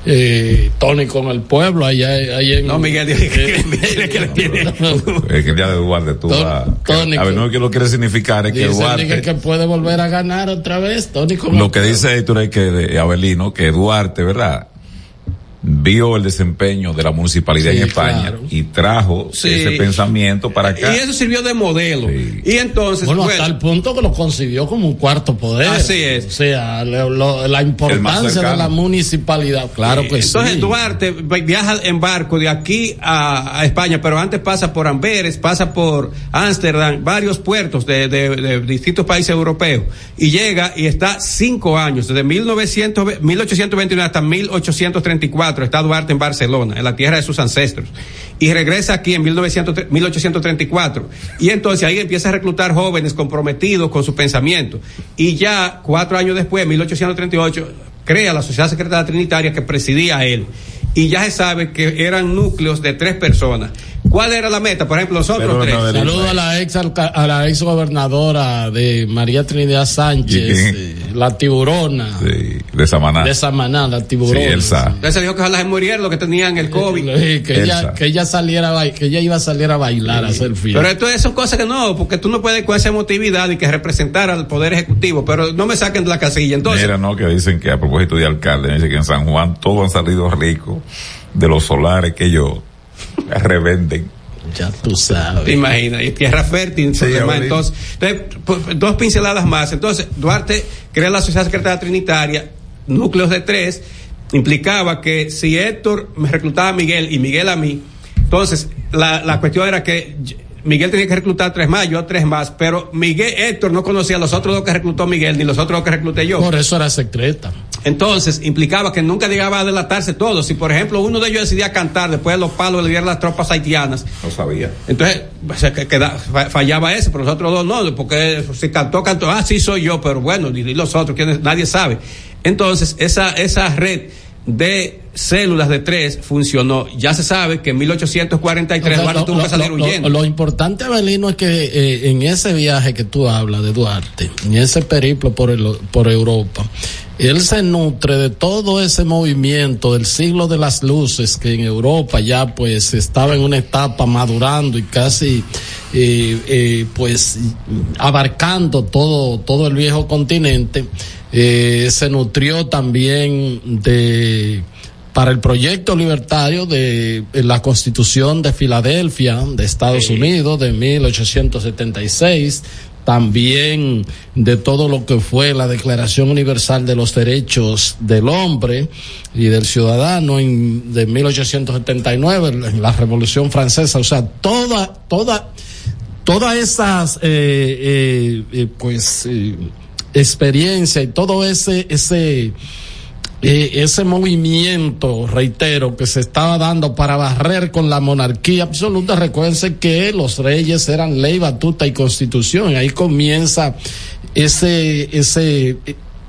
eh, Tony con el pueblo, allá, ahí en. No, Miguel, dile que, mire que le (laughs) tiene. Es que el día de Duarte tú Ton- vas- Tony, A ver, no, que lo quiere significar es que Duarte. Miguel que puede volver a ganar otra vez, Tony con Lo el que pueblo. dice Héctor es que de Abelino, que Duarte, ¿verdad? Vio el desempeño de la municipalidad Sí, en España claro. y trajo Sí. ese pensamiento para acá. Y eso sirvió de modelo. Y entonces, Bueno, bueno, hasta el punto que lo concibió como un cuarto poder. Así es. O sea, lo- lo- la importancia de la municipalidad. Claro que Entonces sí. Duarte vi- viaja en barco de aquí a, a España, pero antes pasa por Amberes, pasa por Ámsterdam, varios puertos de, de- de distintos países europeos y llega y está cinco años, desde 1900, ve- 1829 hasta 1834, está Duarte en Barcelona, en la tierra de sus ancestros. Y regresa aquí en 1900 1834. Y entonces ahí empieza a reclutar jóvenes comprometidos con su pensamiento. Y ya cuatro años después, 1838, crea la Sociedad Secretaria Trinitaria que presidía él. Y ya se sabe que eran núcleos de tres personas. ¿Cuál era la meta? Por ejemplo, nosotros tres. no, Saludo a la ex a la ex gobernadora de María Trinidad Sánchez, eh, la tiburona Sí, de Samaná. de Samaná, la tiburona. Sí, Elsa. Entonces se dijo que ojalá se murieran los que tenían el COVID. Sí, que ella, que ella saliera a que ella iba a salir a bailar a hacer fiesta. Pero esto son cosas que no, porque tú no puedes con esa emotividad y que representar al Poder Ejecutivo, pero no me saquen de la casilla. Entonces, Mira, no, que dicen que a propósito de alcalde, me dice que en San Juan todos han salido ricos de los solares que ellos revenden. ya tú sabes. Te imaginas, y tierra fértil, Sí, demás. entonces, entonces, pu- dos pinceladas más. Entonces, Duarte crea la Sociedad Secretaria Trinitaria, núcleos de tres, implicaba que si Héctor me reclutaba a Miguel y Miguel a mí, entonces la, la cuestión era que Miguel tenía que reclutar tres más, yo tres más, pero Miguel, Héctor no conocía a los otros dos que reclutó Miguel, ni los otros dos que recluté yo. Por eso era secreta. Entonces, implicaba que nunca llegaba a delatarse todo. Si, por ejemplo, uno de ellos decidía cantar después de los palos le dieron las tropas haitianas, No sabía. entonces, sea, que, queda- fa- fallaba ese, pero los otros dos no, porque si cantó, cantó, ah, sí soy yo, pero bueno, y, y los otros, ¿quiénes? nadie sabe. Entonces, esa, esa red de células de tres funcionó. Ya se sabe que en 1843 O sea, Duarte lo, tuvo lo- que salir lo- huyendo. lo importante, Abelino, es que eh, en ese viaje que tú hablas de Duarte, en ese periplo por, el- por Europa, él se nutre de todo ese movimiento del siglo de las luces que en Europa ya pues estaba en una etapa madurando y casi eh, eh, pues abarcando todo, todo el viejo continente. Eh, se nutrió también de para el proyecto libertario de la Constitución de Filadelfia de Estados Unidos de 1876, también de todo lo que fue la Declaración Universal de los Derechos del Hombre y del Ciudadano en, de 1879, en la Revolución Francesa, o sea, toda, toda, todas esas, eh, eh, eh, pues, eh, experiencia y todo ese, ese, eh, ese movimiento, reitero, que se estaba dando para barrer con la monarquía absoluta, recuérdense que los reyes eran ley, batuta y constitución, ahí comienza ese, ese,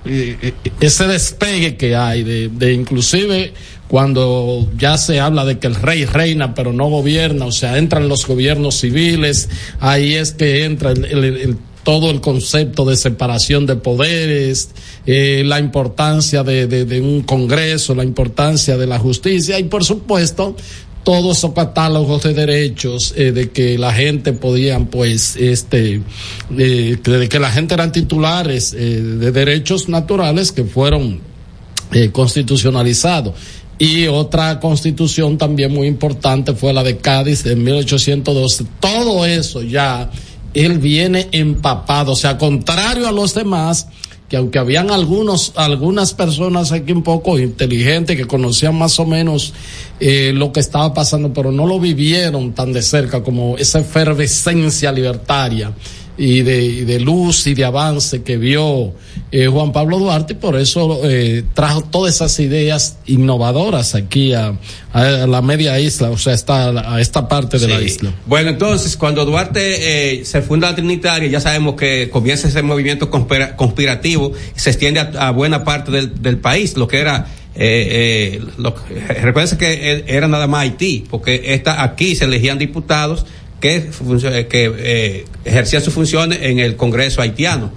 eh, ese despegue que hay de, de inclusive cuando ya se habla de que el rey reina pero no gobierna, o sea, entran los gobiernos civiles, ahí es que entra el- todo el concepto de separación de poderes, eh, la importancia de, un Congreso, la importancia de la justicia y por supuesto todos esos catálogos de derechos eh, de que la gente podían pues este eh, de que la gente eran titulares de derechos naturales que fueron eh, constitucionalizado. Y otra constitución también muy importante fue la de Cádiz de 1812. Todo eso ya, él viene empapado, o sea, contrario a los demás, que aunque habían algunos, algunas personas aquí un poco inteligentes que conocían más o menos eh, lo que estaba pasando, pero no lo vivieron tan de cerca como esa efervescencia libertaria y de, y de luz y de avance que vio eh, Juan Pablo Duarte y por eso eh, trajo todas esas ideas innovadoras aquí a, a la media isla, o sea, esta, a esta parte de la isla. Bueno, entonces, cuando Duarte eh, se funda la Trinitaria, ya sabemos que comienza ese movimiento conspira- conspirativo se extiende a, a buena parte del, del país, lo que era. Eh, eh, lo, recuerden que eh, era nada más Haití, porque esta, aquí se elegían diputados que, que eh, ejercían sus funciones en el Congreso haitiano.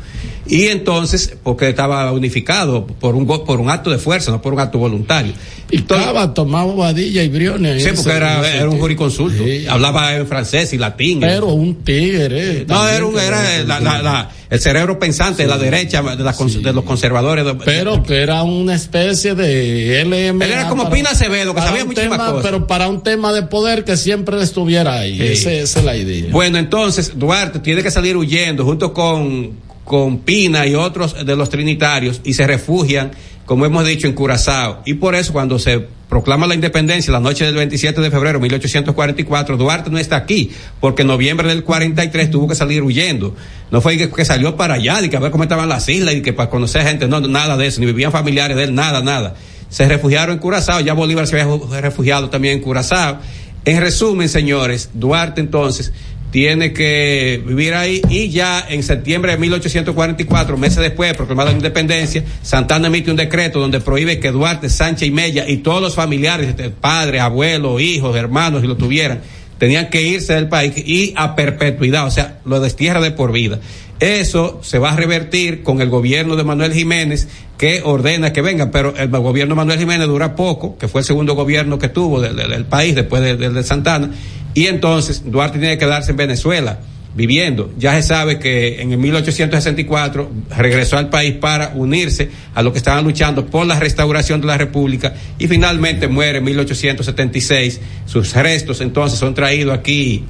Y entonces, porque estaba unificado por un, por un acto de fuerza, no por un acto voluntario. Picaba, tomaba Bobadilla y Briones. Sí, porque era, era un jurisconsulto. Hablaba en francés y latín. Pero un tigre. No, era, un- era la- la- la- el cerebro pensante de la derecha de, la de los conservadores. Pero que era una especie de LM. Él era como Pina Acevedo, que sabía muchísimas cosas. Pero para un tema de poder que siempre estuviera ahí. Sí. Ese- esa es la idea. Bueno, entonces Duarte tiene que salir huyendo junto con, con Pina y otros de los trinitarios y se refugian, como hemos dicho, en Curazao. Y por eso cuando se proclama la independencia la noche del 27 de febrero de 1844, Duarte no está aquí, porque en noviembre del 43 tuvo que salir huyendo. No fue que, que salió para allá, y que a ver cómo estaban las islas y que para conocer gente, no, nada de eso, ni vivían familiares de él, nada, nada. Se refugiaron en Curazao, ya Bolívar se había refugiado también en Curazao. En resumen, señores, Duarte entonces tiene que vivir ahí y ya en septiembre de 1844, meses después de proclamar la independencia, Santana emite un decreto donde prohíbe que Duarte, Sánchez y Mella y todos los familiares, este, padres, abuelos, hijos, hermanos, si lo tuvieran, tenían que irse del país y a perpetuidad, o sea, lo destierra de por vida. Eso se va a revertir con el gobierno de Manuel Jiménez que ordena que vengan, pero el gobierno de Manuel Jiménez dura poco, que fue el segundo gobierno que tuvo del, país después del de, de Santana, y entonces Duarte tiene que quedarse en Venezuela viviendo. Ya se sabe que en el 1864 regresó al país para unirse a los que estaban luchando por la restauración de la República y finalmente muere en 1876. Sus restos entonces son traídos aquí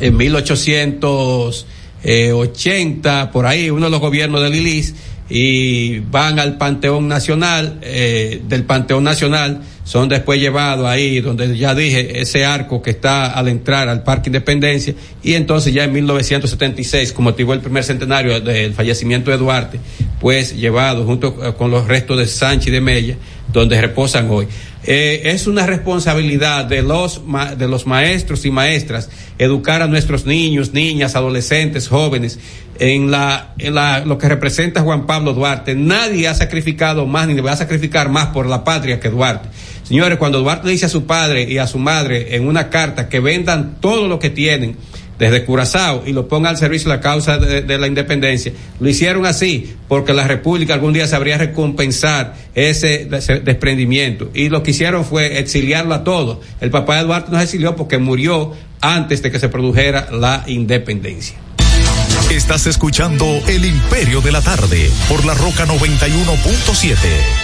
en 1880, por ahí, uno de los gobiernos de Lilis, y van al Panteón Nacional, eh, del Panteón Nacional, son después llevados ahí, donde ya dije, ese arco que está al entrar al Parque Independencia, y entonces ya en 1976, como motivó el primer centenario del fallecimiento de Duarte, pues llevado junto eh, con los restos de Sánchez y de Mella, donde reposan hoy. Eh, es una responsabilidad de los, de los maestros y maestras educar a nuestros niños, niñas, adolescentes, jóvenes en la, en la, lo que representa Juan Pablo Duarte. Nadie ha sacrificado más ni va a sacrificar más por la patria que Duarte. Señores, cuando Duarte le dice a su padre y a su madre en una carta que vendan todo lo que tienen, desde Curazao y lo ponga al servicio de la causa de, la independencia. Lo hicieron así porque la República algún día sabría recompensar ese, ese desprendimiento. Y lo que hicieron fue exiliarlo a todos. El papá de Duarte no se exilió porque murió antes de que se produjera la independencia. Estás escuchando El Imperio de la Tarde por la Roca 91.7.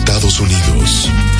Estados Unidos.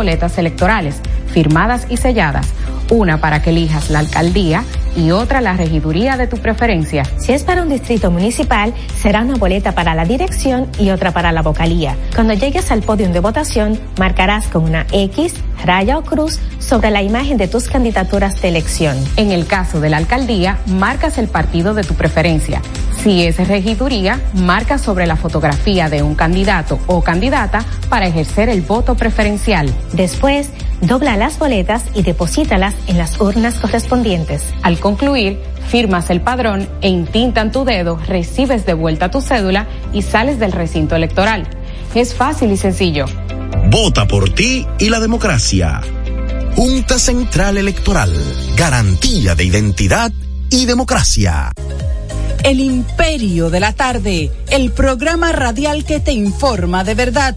boletas electorales, firmadas y selladas, una para que elijas la alcaldía y otra la regiduría de tu preferencia. Si es para un distrito municipal, será una boleta para la dirección y otra para la vocalía. Cuando llegues al podio de votación, marcarás con una X, raya o cruz sobre la imagen de tus candidaturas de elección. En el caso de la alcaldía, marcas el partido de tu preferencia. Si es regiduría, marca sobre la fotografía de un candidato o candidata para ejercer el voto preferencial. Después, dobla las boletas y deposítalas en las urnas correspondientes. Al concluir, firmas el padrón e intintan tu dedo, recibes de vuelta tu cédula y sales del recinto electoral. Es fácil y sencillo. Vota por ti y la democracia. Junta Central Electoral. Garantía de identidad y democracia. El Imperio de la Tarde, el programa radial que te informa de verdad.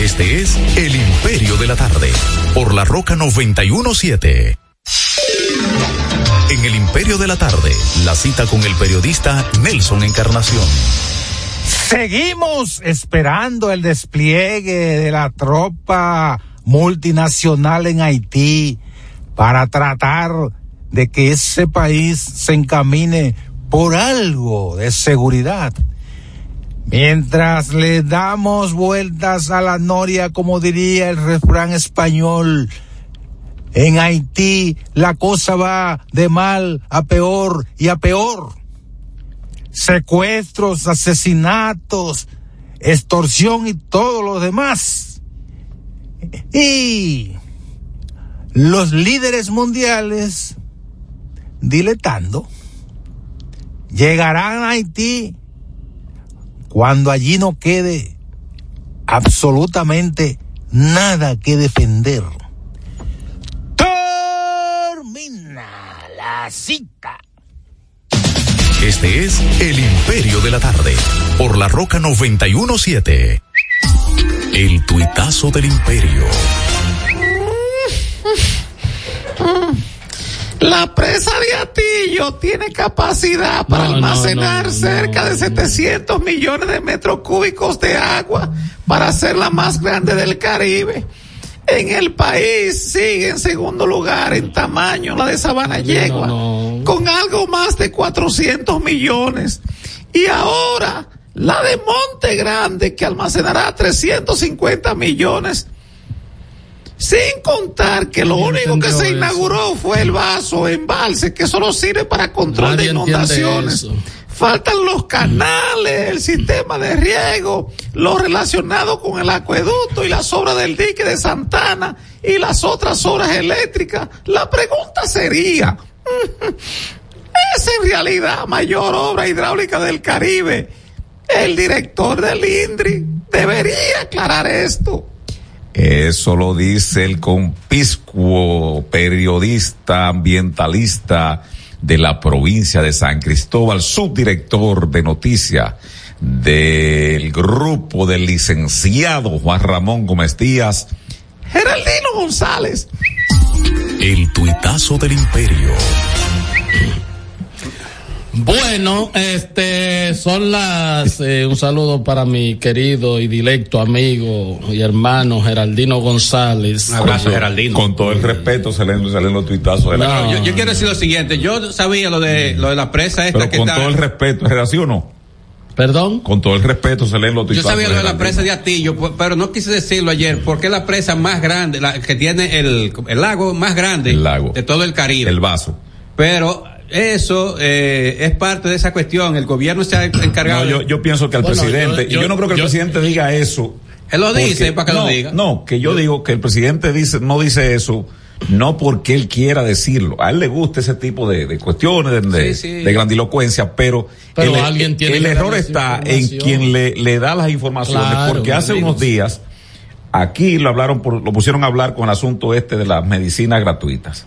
Este es El Imperio de la Tarde, por la Roca 917. En El Imperio de la Tarde, la cita con el periodista Nelson Encarnación. Seguimos esperando el despliegue de la tropa multinacional en Haití para tratar de que ese país se encamine por algo de seguridad. Mientras le damos vueltas a la noria, como diría el refrán español, en Haití la cosa va de mal a peor y a peor. Secuestros, asesinatos, extorsión y todo lo demás. Y los líderes mundiales, diletando, llegarán a Haití cuando allí no quede absolutamente nada que defender. Termina la cita. Este es El Imperio de la Tarde, por la Roca 917. El tuitazo del imperio. La presa de Tiene capacidad para no, almacenar no, no, cerca de 700 millones de metros cúbicos de agua para ser la más grande del Caribe. En el país sigue en segundo lugar en tamaño la de Sabana Yegua, con algo más de 400 millones. Y ahora la de Monte Grande, que almacenará 350 millones. Sin contar que lo único que se inauguró fue el vaso embalse, que solo sirve para control Nadie de inundaciones. Faltan los canales, el sistema de riego, lo relacionado con el acueducto y las obras del dique de Santana y las otras obras eléctricas. La pregunta sería, (laughs) ¿es en realidad mayor obra hidráulica del Caribe? El director del INDRI debería aclarar esto. Eso lo dice el conpiscuo periodista ambientalista de la provincia de San Cristóbal, subdirector de noticias del grupo del licenciado Juan Ramón Gómez Díaz, Geraldino González. El tuitazo del imperio. Bueno, este son las eh, un saludo para mi querido y directo amigo y hermano Geraldino González. Con todo el respeto se leen, se leen los tuitazos de la No, yo, yo quiero decir lo siguiente, yo sabía lo de lo de la presa esta Pero que con está. todo el respeto, ¿es así o no? Perdón. Con todo el respeto se leen los Yo sabía lo de la Geraldino. presa de Atillo, pero no quise decirlo ayer, porque es la presa más grande, la que tiene el, el lago más grande de todo el Caribe. El vaso. Pero eso eh, es parte de esa cuestión. El gobierno se ha encargado. No, yo, yo pienso que al Bueno, presidente, yo- y yo no creo que el yo- presidente diga eso. Él lo dice porque- para que lo no, diga. No, que yo digo que el presidente dice, no dice eso, no porque él quiera decirlo. A él le gusta ese tipo de, de cuestiones, de, de- Sí, sí. de grandilocuencia, pero, Pero el, alguien tiene el error está en quien le, le da las informaciones, Claro, porque hace unos días, aquí lo hablaron, por, lo pusieron a hablar con el asunto este de las medicinas gratuitas.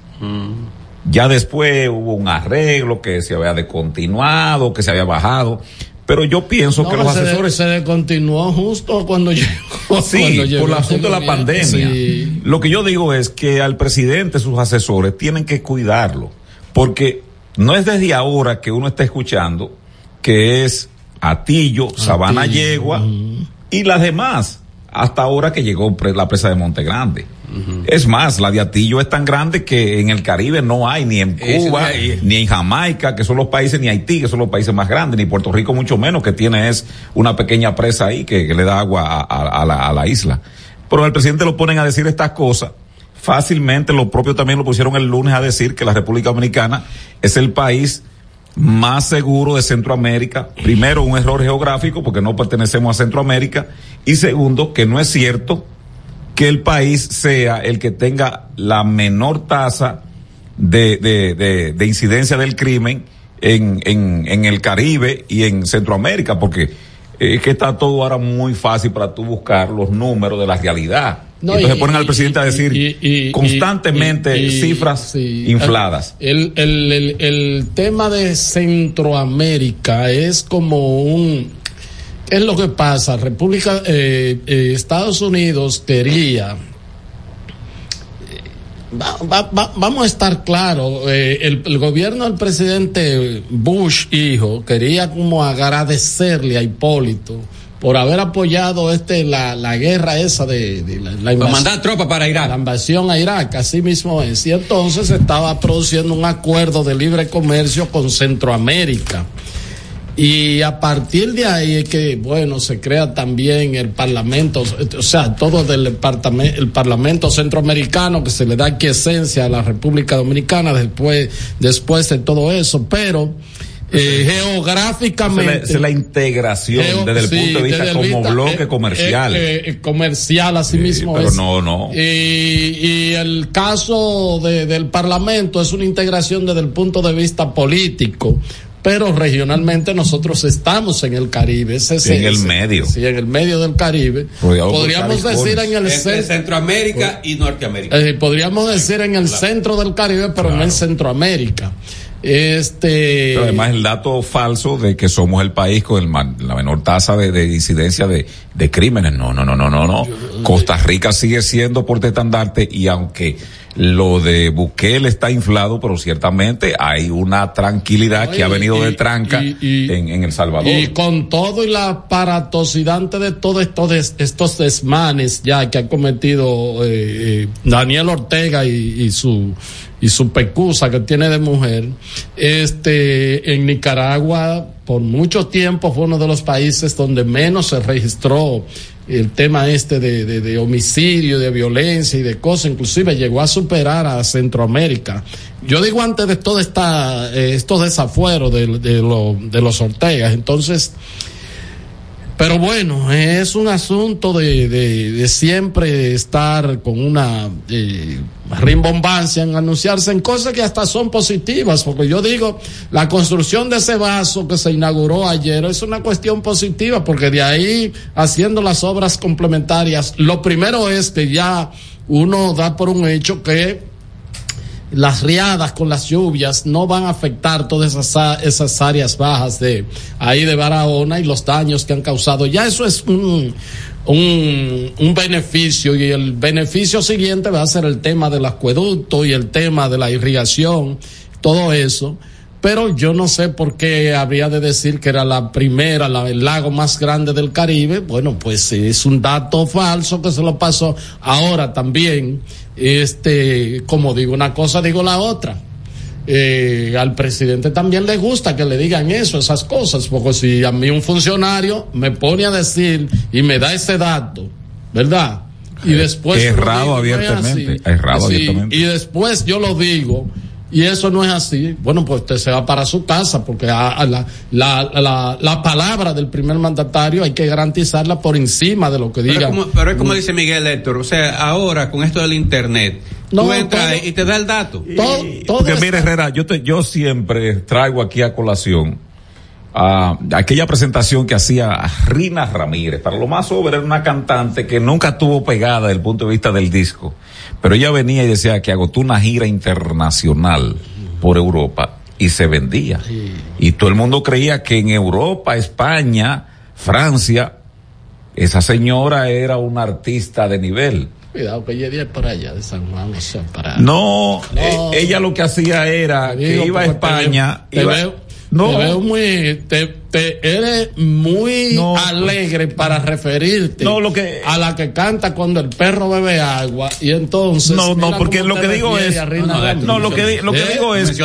Ya después hubo un arreglo que se había descontinuado, que se había bajado. Pero yo pienso que los se, asesores. se descontinuó justo cuando llegó. Sí, cuando llegó por el asunto de la pandemia. Sí. Lo que yo digo es que al presidente, sus asesores, tienen que cuidarlo. Porque no es desde ahora que uno está escuchando que es Atillo, Sabana Yegua y las demás. Hasta ahora que llegó la presa de Monte Grande. Es más, la de Atillo es tan grande que en el Caribe no hay ni en Cuba, ni en Jamaica, que son los países, ni Haití, que son los países más grandes, ni Puerto Rico mucho menos, que tiene es una pequeña presa ahí que, que le da agua a, a- a la, a la isla. Pero al presidente lo ponen a decir estas cosas. Fácilmente, lo propio también lo pusieron el lunes a decir que la República Dominicana es el país más seguro de Centroamérica. Primero, un error geográfico porque no pertenecemos a Centroamérica. Y segundo, que no es cierto que el país sea el que tenga la menor tasa de, de, de, de incidencia del crimen en, en, en el Caribe y en Centroamérica, porque es que está todo ahora muy fácil para tú buscar los números de la realidad. No, Entonces y- ponen al presidente a decir y- constantemente cifras sí. infladas. El, el, el, el tema de Centroamérica es como un... ¿Qué es lo que pasa? República, eh, eh, Estados Unidos quería... eh, va- va- va- vamos a estar claros, eh, el, el gobierno del presidente Bush, hijo, quería como agradecerle a Hipólito por haber apoyado este la, la guerra esa de, de la, invasión- mandar tropas para Irak. la invasión a Irak, así mismo es. Y entonces estaba produciendo un acuerdo de libre comercio con Centroamérica. Y a partir de ahí es que, bueno, se crea también el Parlamento, o sea, todo del departamento, el Parlamento Centroamericano que se le da quiesencia a la República Dominicana después, después de todo eso, pero eh, geográficamente. Es la integración Geo- desde el sí, punto de vista como vista, bloque eh, comercial. eh, eh, comercial, así mismo pero es. no, no. Y, y el caso de- del Parlamento es una integración desde el punto de vista político. Pero regionalmente nosotros estamos en el Caribe. Ese, Sí, en ese- el medio. Sí, en el medio del Caribe. Rodeado Podríamos decir en el Entre centro. Centroamérica y Norteamérica. Eh, podríamos decir en el centro del Caribe, pero no en Centroamérica. Este. Pero además el dato falso de que somos el país con el la menor tasa de, de incidencia de, de crímenes. No, no, no, no, no, no. Costa Rica sigue siendo porte estandarte y aunque lo de Bukele está inflado, pero ciertamente hay una tranquilidad que ha venido de tranca en, en El Salvador. Y con todo y la paratosidante de todos estos, des- estos desmanes ya que ha cometido eh, eh, Daniel Ortega y, y su y su pecusa que tiene de mujer, este en Nicaragua por mucho tiempo fue uno de los países donde menos se registró el tema este de, de, homicidio, de violencia y de cosas, inclusive llegó a superar a Centroamérica. Yo digo antes de todo esta, eh, estos desafueros de, de, de los Ortegas, entonces, pero bueno, es un asunto de, de, de siempre estar con una eh, rimbombancia en anunciarse en cosas que hasta son positivas, porque yo digo, la construcción de ese vaso que se inauguró ayer es una cuestión positiva, porque de ahí haciendo las obras complementarias, lo primero es que ya uno da por un hecho que las riadas con las lluvias no van a afectar todas esas, esas áreas bajas de ahí de Barahona y los daños que han causado. Ya eso es un, un, un beneficio y el beneficio siguiente va a ser el tema del acueducto y el tema de la irrigación, todo eso. Pero yo no sé por qué habría de decir que era la primera, la, el lago más grande del Caribe. Bueno, pues es un dato falso que se lo pasó. Ahora también, este, como digo una cosa, digo la otra. Eh, al presidente también le gusta que le digan eso, esas cosas, porque si a mí un funcionario me pone a decir y me da ese dato, ¿verdad? Y después no es abiertamente, así. abiertamente. Y después yo lo digo y eso no es así, bueno, pues usted se va para su casa porque a- a la, la, la, la palabra del primer mandatario hay que garantizarla por encima de lo que diga. como, pero es como dice Miguel Héctor, o sea, ahora con esto del internet, No, tú entras todo- ahí y te da el dato. Porque mire, Herrera, yo, te, yo siempre traigo aquí a colación a aquella presentación que hacía Rina Ramírez. Para lo más sobre era una cantante que nunca estuvo pegada desde el punto de vista del disco. Pero ella venía y decía que agotó una gira internacional por Europa y se vendía. Y todo el mundo creía que en Europa, España, Francia, esa señora era una artista de nivel. Cuidado que llegué por allá de San Juan, o sea, para... No, No. eh, ella lo que hacía era Digo, que iba a te España. veo- Te, iba- veo, no, te veo muy, te, te- eres muy alegre para referirte No, lo que- a la que canta cuando el perro bebe agua y entonces. no, no, porque lo que digo es, no, no, lo que, lo que ¿Eh? digo es que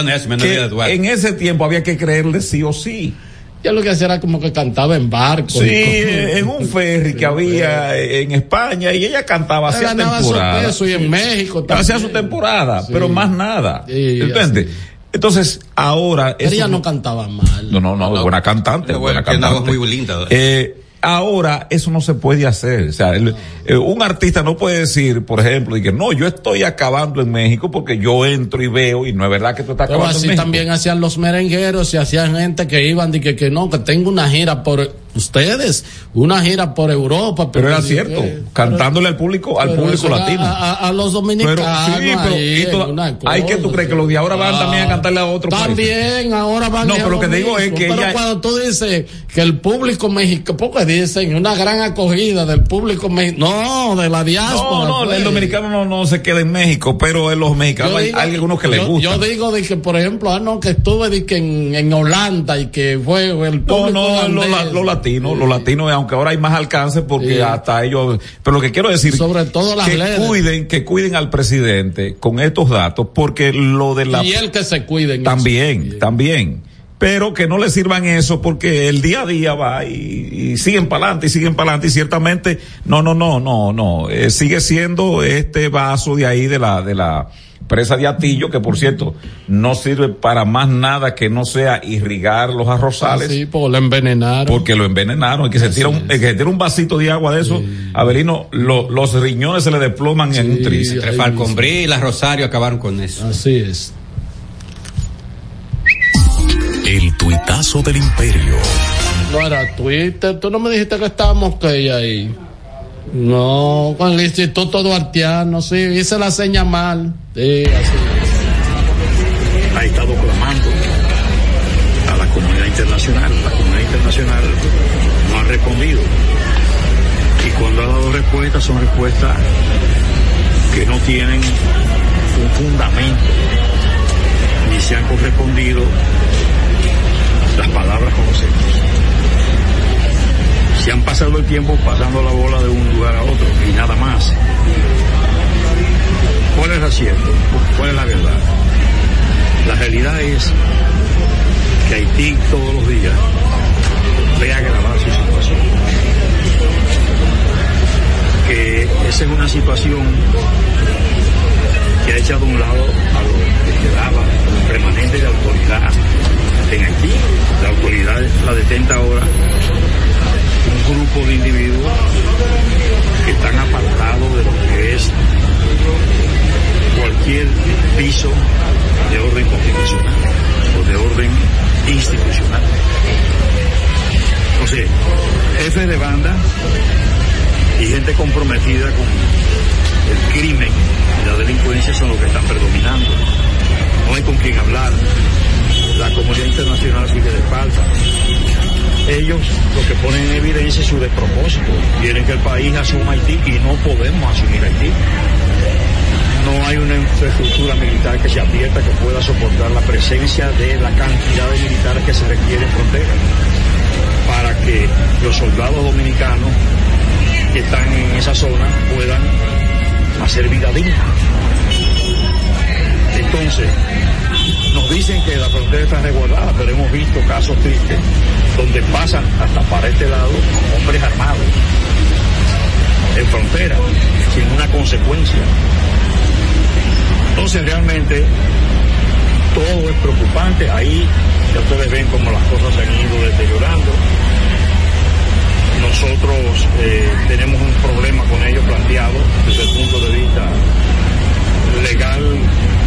en ese tiempo había que creerle sí o sí. Ya lo que hacía era como que cantaba en barco. Sí, eh, en un ferry que había en España y ella cantaba, hacía ganaba su temporada. peso y en México también. Hacía su temporada, pero más nada. Sí, ¿Entiendes? Entonces, ahora. Pero ella no cantaba mal. No, no, no, buena cantante. Una buena cantante. muy linda. Eh, ahora, eso no se puede hacer. O sea, el- eh, un artista no puede decir, por ejemplo, y que no, yo estoy acabando en México porque yo entro y veo y no es verdad que tú estás Pero acabando en así México. también hacían los merengueros y hacían gente que iban y que, que no, que tengo una gira por ustedes, una gira por Europa. Pero era cierto, cantándole al público, al público latino. A, a- a los Pero dominicanos. sí, pero ahí, toda- hay que tú crees que los de ahora van Ah, también a cantarle a otro país. También, ahora van No, pero lo que digo es que Pero ella- cuando tú dices que el público mexicano, porque dicen una gran acogida del público mexicano, no, de la diáspora. No, no, pues. el dominicano no, no se queda en México, pero en los mexicanos hay, digo- hay algunos que les gusta. Yo digo de que, por ejemplo, ah, no, que estuve de que en, en Holanda y que fue el No, público no, los holandés. la- los latinos, los latinos, aunque ahora hay más alcance porque Sí. hasta ellos, pero lo que quiero decir, Sobre todo las que redes. cuiden, que cuiden al presidente con estos datos, porque lo de la Y el que se cuiden. también, también, pero que no le sirvan eso porque el día a día va y, y siguen para adelante y siguen para adelante y ciertamente, no, no, no, no, no, eh, sigue siendo este vaso de ahí de la, de la presa de Atillo, que por cierto, no sirve para más nada que no sea irrigar los arrozales. Sí, pues lo envenenaron. Porque lo envenenaron, el que se tira un, el que se tira un vasito de agua de eso, Avelino, lo- los riñones se le desploman en un tris. Entre Falconbrí y la Rosario acabaron con eso. Así es. El tuitazo del imperio. No era Twitter, tú no me dijiste que estábamos que ahí. No, con el Instituto Duartiano, sí, hice la seña mal. Sí, así. ha estado clamando internacional. La comunidad internacional no ha respondido. Y cuando ha dado respuestas, son respuestas que no tienen un fundamento, ni se han correspondido las palabras con los hechos. Se han pasado el tiempo pasando la bola de un lugar a otro y nada más. ¿Cuál es el acierto? ¿Cuál es la verdad? La realidad es que Haití todos los días ve agravar su situación. Que esa es una situación que ha echado a un lado a lo que quedaba como remanente de autoridad en Haití. La autoridad la detenta ahora grupo de individuos que están apartados de lo que es cualquier piso de orden constitucional o de orden institucional. O sea, jefe de banda y gente comprometida con el crimen y la delincuencia son los que están predominando. No hay con quién hablar. La comunidad internacional sigue de falta. Ellos lo que ponen en evidencia es su despropósito. Quieren que el país asuma Haití y no podemos asumir Haití no hay una infraestructura militar que se abierta que pueda soportar la presencia de la cantidad de militares que se requiere en frontera para que los soldados dominicanos que están en esa zona puedan hacer vida digna. Entonces, nos dicen que la frontera está resguardada, pero hemos visto casos tristes donde pasan hasta para este lado hombres armados en frontera, sin una consecuencia. Entonces realmente todo es preocupante. Ahí ya ustedes ven cómo las cosas han ido deteriorando. Nosotros eh, tenemos un problema con ellos planteado desde el punto de vista legal,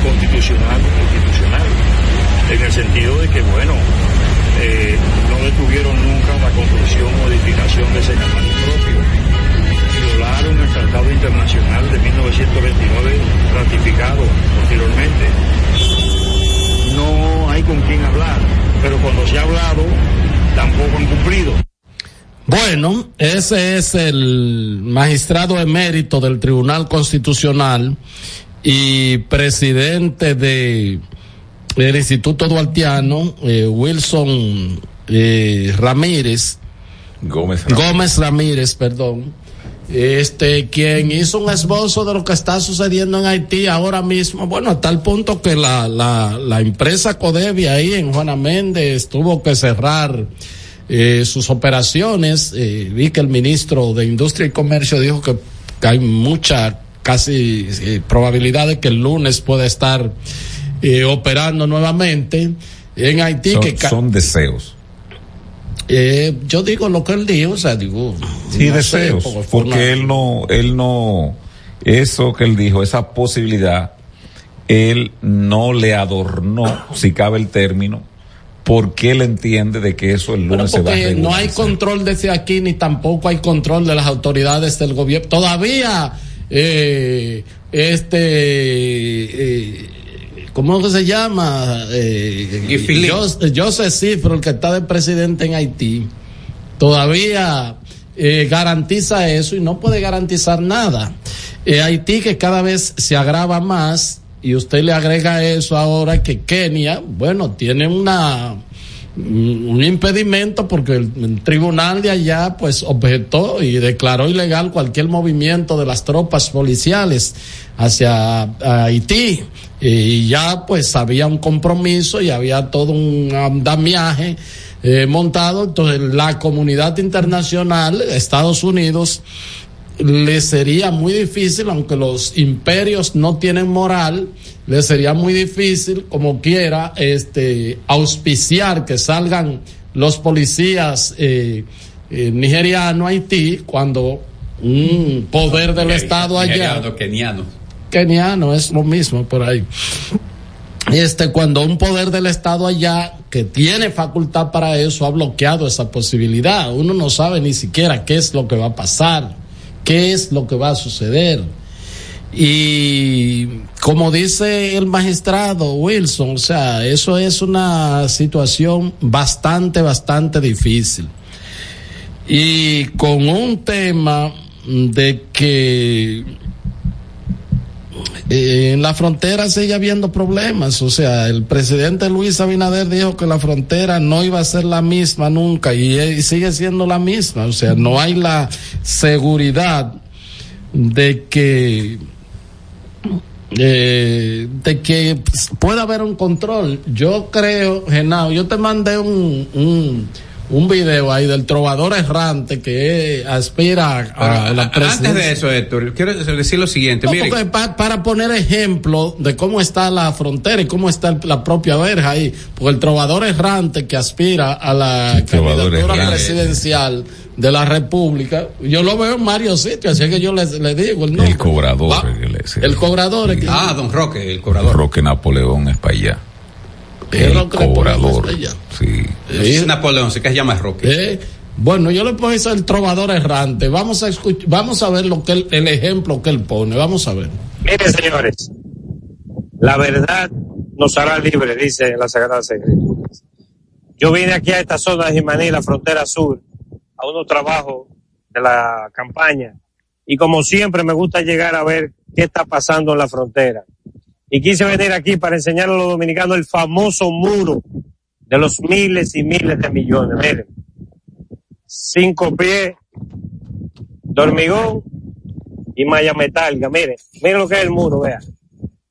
constitucional, constitucional, en el sentido de que, bueno, eh, no detuvieron nunca la construcción o edificación de ese canal propio violaron el Tratado Internacional de 1929 ratificado posteriormente. No hay con quién hablar, pero cuando se ha hablado, tampoco han cumplido. Bueno, ese es el magistrado emérito del Tribunal Constitucional y presidente de el Instituto Duartiano, eh, Wilson eh, Ramírez, Gómez Gómez Ramírez, perdón, este, quien hizo un esbozo de lo que está sucediendo en Haití ahora mismo, bueno, a tal punto que la, la, la empresa Codevia ahí en Juana Méndez tuvo que cerrar eh, sus operaciones. Eh, vi que el ministro de Industria y Comercio dijo que, que hay mucha casi eh, probabilidad de que el lunes pueda estar eh, operando nuevamente en Haití. Son, que son deseos. eh, yo digo lo que él dijo, o sea, digo. Sí, no sé, deseos. porque él no, él no, eso que él dijo, esa posibilidad, él no le adornó, si cabe el término, porque él entiende de que eso el lunes se va a no hay control desde aquí ni tampoco hay control de las autoridades del gobierno. Todavía, eh, este, eh, ¿cómo que se llama? Eh, Jos- Joseph Cifro, el que está de presidente en Haití, todavía eh, garantiza eso y no puede garantizar nada. Eh, Haití que cada vez se agrava más y usted le agrega eso ahora que Kenia, bueno, tiene una un impedimento porque el tribunal de allá pues objetó y declaró ilegal cualquier movimiento de las tropas policiales hacia Haití. Y ya pues había un compromiso y había todo un andamiaje eh, montado. Entonces la comunidad internacional Estados Unidos le sería muy difícil, aunque los imperios no tienen moral, le sería muy difícil, como quiera, este, auspiciar que salgan los policías eh, eh, nigerianos a Haití cuando un poder del Estado allá keniano. keniano es lo mismo por ahí. Este, cuando un poder del Estado allá que tiene facultad para eso ha bloqueado esa posibilidad, uno no sabe ni siquiera qué es lo que va a pasar, qué es lo que va a suceder. Y como dice el magistrado Wilson, o sea, eso es una situación bastante, bastante difícil. Y con un tema de que eh, en la frontera sigue habiendo problemas. O sea, el presidente Luis Abinader dijo que la frontera no iba a ser la misma nunca y, y sigue siendo la misma. O sea, no hay la seguridad de que eh, de que pueda haber un control. Yo creo, Genao, yo te mandé un, un, un video ahí del trovador errante que aspira a, a la presidencia. Antes de eso, Héctor, quiero decir lo siguiente. No, Mire, porque pa- para poner ejemplo de cómo está la frontera y cómo está la propia verja ahí, porque el trovador errante que aspira a la candidatura presidencial de la República, yo lo veo en varios sitios, así que yo le, le digo el nombre. El cobrador. Va- el, el- El cobrador ah, don Roque, el cobrador. Roque Napoleón es para allá. ¿Qué El cobrador. Sí. Es Napoleón, se que se llama Roque. Eh, Bueno, yo le pongo eso el trovador errante. Vamos a escuch- vamos a ver lo que él- el ejemplo que él pone. Vamos a ver. Miren, señores, la verdad nos hará libres, dice la Sagrada Escritura. Yo vine aquí a esta zona de Jimaní, la frontera sur, a unos trabajos de la campaña. Y como siempre, me gusta llegar a ver qué está pasando en la frontera. Y quise venir aquí para enseñar a los dominicanos el famoso muro de los miles y miles de millones. Miren, cinco pies de hormigón y malla metálica. Mire, mire lo que es el muro, vea.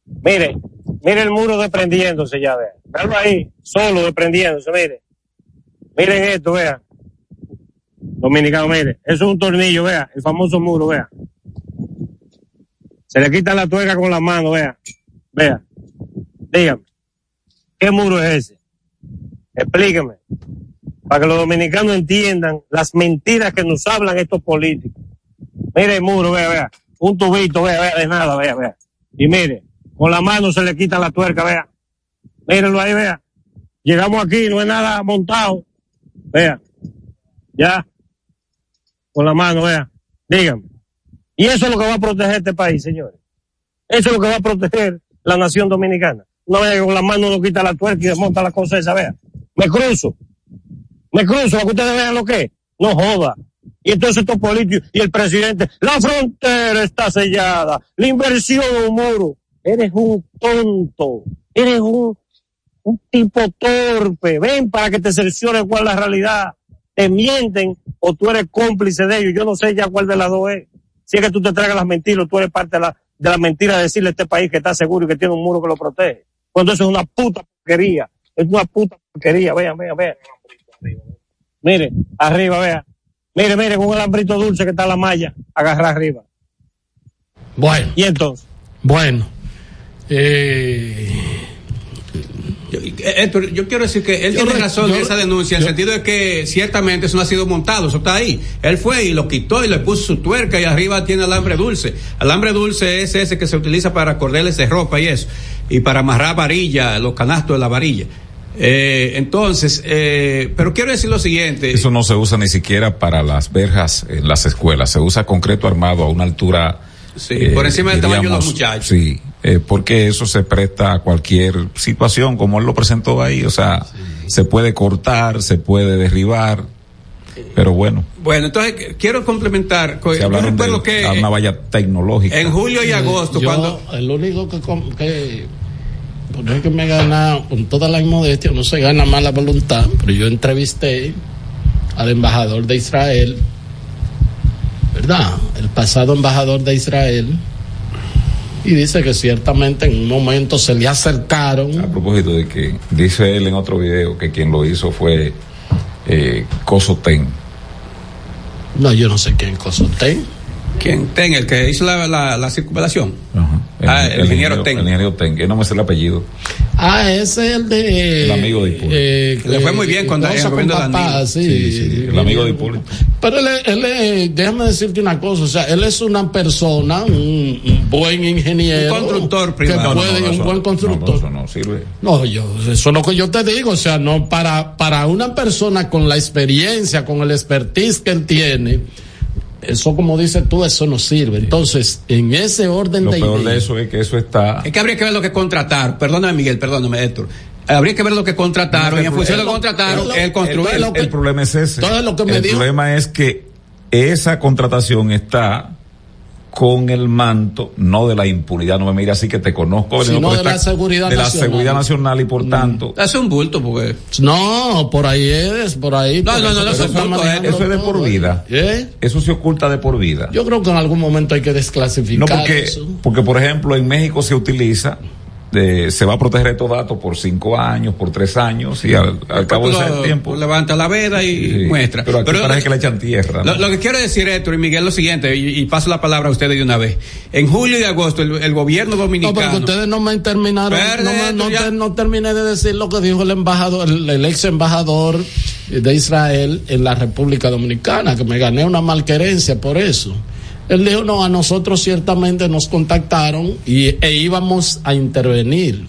Mire, mire el muro desprendiéndose ya, vea. Véalo ahí, solo desprendiéndose, mire. Miren esto, vea. Dominicano, mire. Eso es un tornillo, vea. El famoso muro, vea. Se le quita la tuerca con la mano, vea. Vea. Dígame. ¿Qué muro es ese? Explíqueme. Para que los dominicanos entiendan las mentiras que nos hablan estos políticos. Mire el muro, vea, vea. Un tubito, vea, vea, de nada, vea, vea. Y mire, con la mano se le quita la tuerca, vea. Mírenlo ahí, vea. Llegamos aquí, no es nada montado. Vea. Ya. Con la mano, vea. Díganme. Y eso es lo que va a proteger este país, señores. Eso es lo que va a proteger la nación dominicana. No vea que con la mano no quita la tuerca y desmonta la cosa esa, vea. Me cruzo. Me cruzo, para que ustedes vean lo que es. No joda. Y entonces estos políticos y el presidente, la frontera está sellada, la inversión un muro. Eres un tonto, eres un, tipo torpe. Ven para que te cerciores cuál es la realidad. Te mienten o tú eres cómplice de ellos. Yo no sé ya cuál de las dos es. Si es que tú te tragas las mentiras tú eres parte de la, de la mentira de decirle a este país que está seguro y que tiene un muro que lo protege. Cuando eso es una puta porquería. Es una puta porquería. Vean, vean, vean. Mire, arriba, vea. Mire, mire, con un alambrito dulce que está la malla, agarra arriba. Bueno. ¿Y entonces? Bueno. Eh, Yo, eh, Héctor, yo quiero decir que él Yo tiene re- razón yo- en esa denuncia, en el sentido de que ciertamente eso no ha sido montado, eso está ahí. Él fue y lo quitó y le puso su tuerca y arriba tiene alambre dulce. Alambre dulce es ese que se utiliza para cordeles de ropa y eso, y para amarrar varilla, los canastos de la varilla. Eh, entonces, eh, pero quiero decir lo siguiente. Eso no se usa ni siquiera para las verjas en las escuelas. Se usa concreto armado a una altura. Sí, por encima del tamaño de los muchachos. Sí, eh, porque eso se presta a cualquier situación, como él lo presentó ahí. O sea, se puede cortar, se puede derribar. Pero bueno, Bueno, entonces qu- quiero complementar. co- se Yo recuerdo que una valla tecnológica. en julio y agosto, yo, cuando El único que, que por eso es que me gana, con toda la inmodestia, no se gana más la voluntad, pero yo entrevisté al embajador de Israel, ¿verdad? El pasado embajador de Israel, y dice que ciertamente en un momento se le acercaron. A propósito de que dice él en otro video que quien lo hizo fue eh, Cosoten. No, yo no sé quién Cosoten. ¿Quién? Ten, el que hizo la, la, la circunvalación. Ah, el, el ingeniero Ten. El ingeniero Ten, que no me sé el apellido. Ah, ese es el de. El amigo de Hipólito. eh, le fue muy bien cuando el con gobierno de papá, sí, Sí, sí, el amigo de Hipólito. Pero él, es- él es- déjame decirte una cosa, o sea, él es una persona, un, un buen ingeniero. Un constructor puede, No, no, un eso- buen constructor. No, no, eso no sirve. No, yo, eso es lo que yo te digo, o sea, no, para, para una persona con la experiencia, con el expertise que él tiene, eso como dices tú, eso no sirve. Entonces, en ese orden Lo de peor de ideas- eso es que eso está. Es que habría que ver lo que contrataron. Perdóname, Miguel, perdóname, Héctor. Habría que ver lo que contrataron y en función de lo que contrataron, el construir. El, el problema es ese. Todo lo que me el dijo- problema es que esa contratación está con el manto, no de la impunidad, no me mire así que te conozco, Sino pero de está- la seguridad de la nacional. Mm. seguridad nacional y por tanto. Hace un bulto porque. No, por ahí es, por ahí. No, por no, no, eso no, es bulto, Eso es de por todo. vida. ¿Eh? Eso se oculta de por vida. Yo creo que en algún momento hay que desclasificar No, porque, eso. porque por ejemplo en México se utiliza, de- se va a proteger estos datos por cinco años, por tres años y al, al cabo de ese tiempo. Levanta la veda y Sí, muestra. Pero aquí parece que le echan tierra. ¿no? Lo, lo que quiero decir, Héctor y Miguel, es lo siguiente, y, y paso la palabra a ustedes de una vez. En julio y agosto, el, el gobierno No, dominicano. porque ustedes no me terminaron, Espérate, no, me- no, ya. te- no terminé de decir lo que dijo el embajador, el, el ex embajador de Israel en la República Dominicana, que me gané una malquerencia por eso. Él dijo, no, a nosotros ciertamente nos contactaron y, e íbamos a intervenir.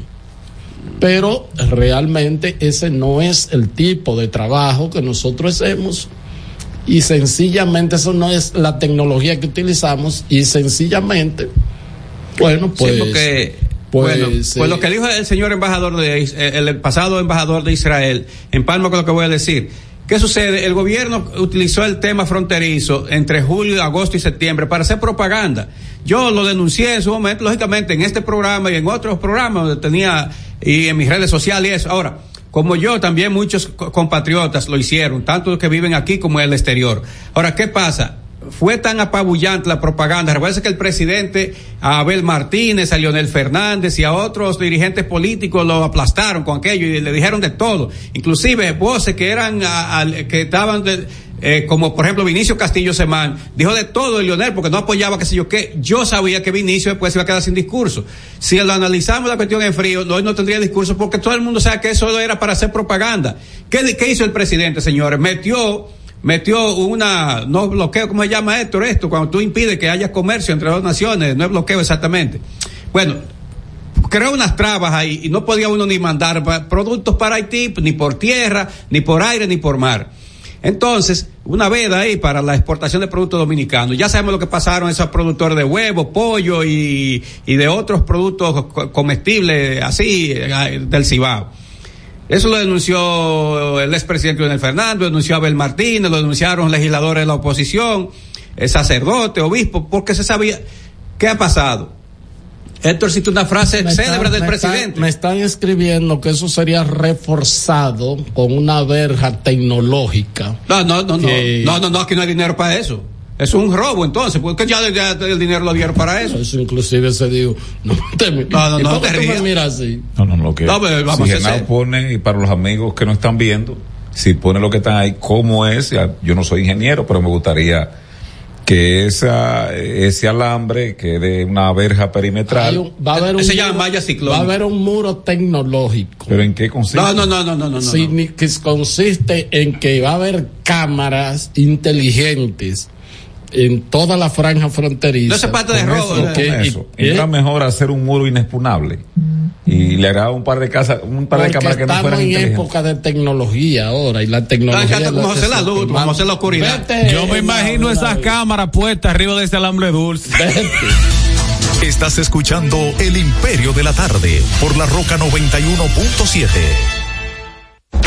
Pero realmente ese no es el tipo de trabajo que nosotros hacemos y sencillamente eso no es la tecnología que utilizamos y sencillamente, bueno, pues... Sí, porque, pues, bueno, pues lo que dijo el señor embajador de eh, el, el pasado embajador de Israel, en palma con lo que voy a decir. ¿Qué sucede? El gobierno utilizó el tema fronterizo entre julio, agosto y septiembre para hacer propaganda. Yo lo denuncié en su momento, lógicamente, en este programa y en otros programas donde tenía, y en mis redes sociales y eso. Ahora, como yo, también muchos co- compatriotas lo hicieron, tanto los que viven aquí como en el exterior. Ahora, ¿qué pasa? Fue tan apabullante la propaganda. Recuerda que el presidente a Abel Martínez, a Leonel Fernández y a otros dirigentes políticos lo aplastaron con aquello y le dijeron de todo. Inclusive voces que eran, a- que estaban de- eh, como por ejemplo Vinicio Castillo Semán, dijo de todo de Leonel porque no apoyaba qué sé yo qué. Yo sabía que Vinicio después iba a quedar sin discurso. Si lo analizamos la cuestión en frío, hoy no tendría discurso porque todo el mundo sabe que eso era para hacer propaganda. ¿Qué, qué hizo el presidente, señores? Metió metió una, no bloqueo, ¿cómo se llama Héctor esto? Cuando tú impides que haya comercio entre dos naciones, no es bloqueo exactamente. Bueno, creó unas trabas ahí y no podía uno ni mandar productos para Haití, ni por tierra, ni por aire, ni por mar. Entonces, una veda ahí para la exportación de productos dominicanos. Ya sabemos lo que pasaron esos productores de huevo, pollo y, y de otros productos co- comestibles así eh, del Cibao. Eso lo denunció el expresidente Leonel Fernández, lo denunció Abel Martínez, lo denunciaron legisladores de la oposición, el sacerdote, obispo, porque se sabía. ¿Qué ha pasado? Héctor cita una frase Me célebre están- del me presidente. están- me están escribiendo que eso sería reforzado con una verja tecnológica. No, no, no, no, Que- no, no, no, aquí no hay dinero para eso. Es un robo entonces, porque ya, ya el dinero lo dieron para eso. Eso inclusive se dijo, (laughs) no te No, no, ¿Y no qué te rías. miras así? No, no, lo que No, pero vamos si a pone, y para los amigos que no están viendo, si pone lo que están ahí, cómo es, yo no soy ingeniero, pero me gustaría que esa, ese alambre quede una verja perimetral. Un- va a haber un Se llama muro- malla ciclón. Va a haber un muro tecnológico. ¿Pero en qué consiste? No, no, no, no, no, no. no. Que consiste en que va a haber cámaras inteligentes en toda la franja fronteriza. No se parte de robo. eso, ¿eh? ¿Qué? con eso. ¿Y- Era mejor hacer un muro inexpugnable y le haga un par de casas, un par de Porque cámaras que no estamos fueran en época de tecnología ahora y la No, tecnología. es como José la luz, como José la oscuridad. Vete, Yo me imagino la- esas la- cámaras puestas arriba de ese alambre dulce. Vete. Estás escuchando El Imperio de la Tarde por la Roca 91.7.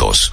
minutos.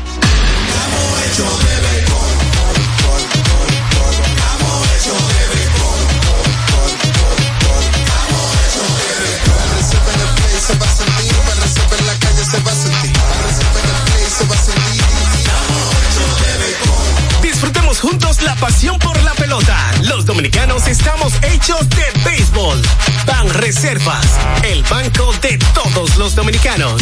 Disfrutemos juntos la pasión por la pelota. Los dominicanos estamos hechos de béisbol. Ban Reservas, el banco de todos los dominicanos.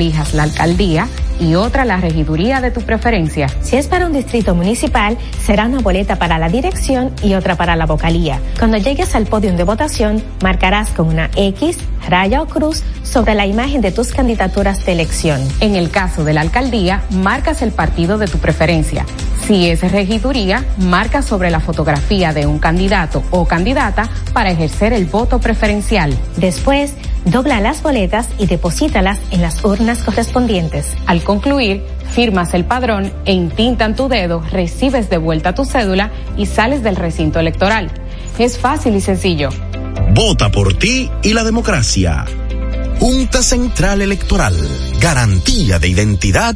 elijas la alcaldía y otra la regiduría de tu preferencia. Si es para un distrito municipal, será una boleta para la dirección y otra para la vocalía. Cuando llegues al podio de votación, marcarás con una X, raya o cruz sobre la imagen de tus candidaturas de elección. En el caso de la alcaldía, marcas el partido de tu preferencia. Si es regiduría, marca sobre la fotografía de un candidato o candidata para ejercer el voto preferencial. Después, dobla las boletas y deposítalas en las urnas correspondientes. Al concluir, firmas el padrón e intintan tu dedo, recibes de vuelta tu cédula y sales del recinto electoral. Es fácil y sencillo. Vota por ti y la democracia. Junta Central Electoral. Garantía de identidad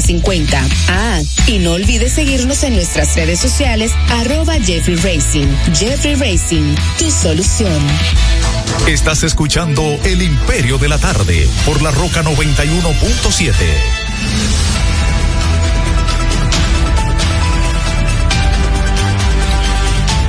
809-814-6050. Ah, y no olvides seguirnos en nuestras redes sociales, arroba Jeffrey Racing. Jeffrey Racing, tu solución. Estás escuchando El Imperio de la Tarde por la Roca 91.7.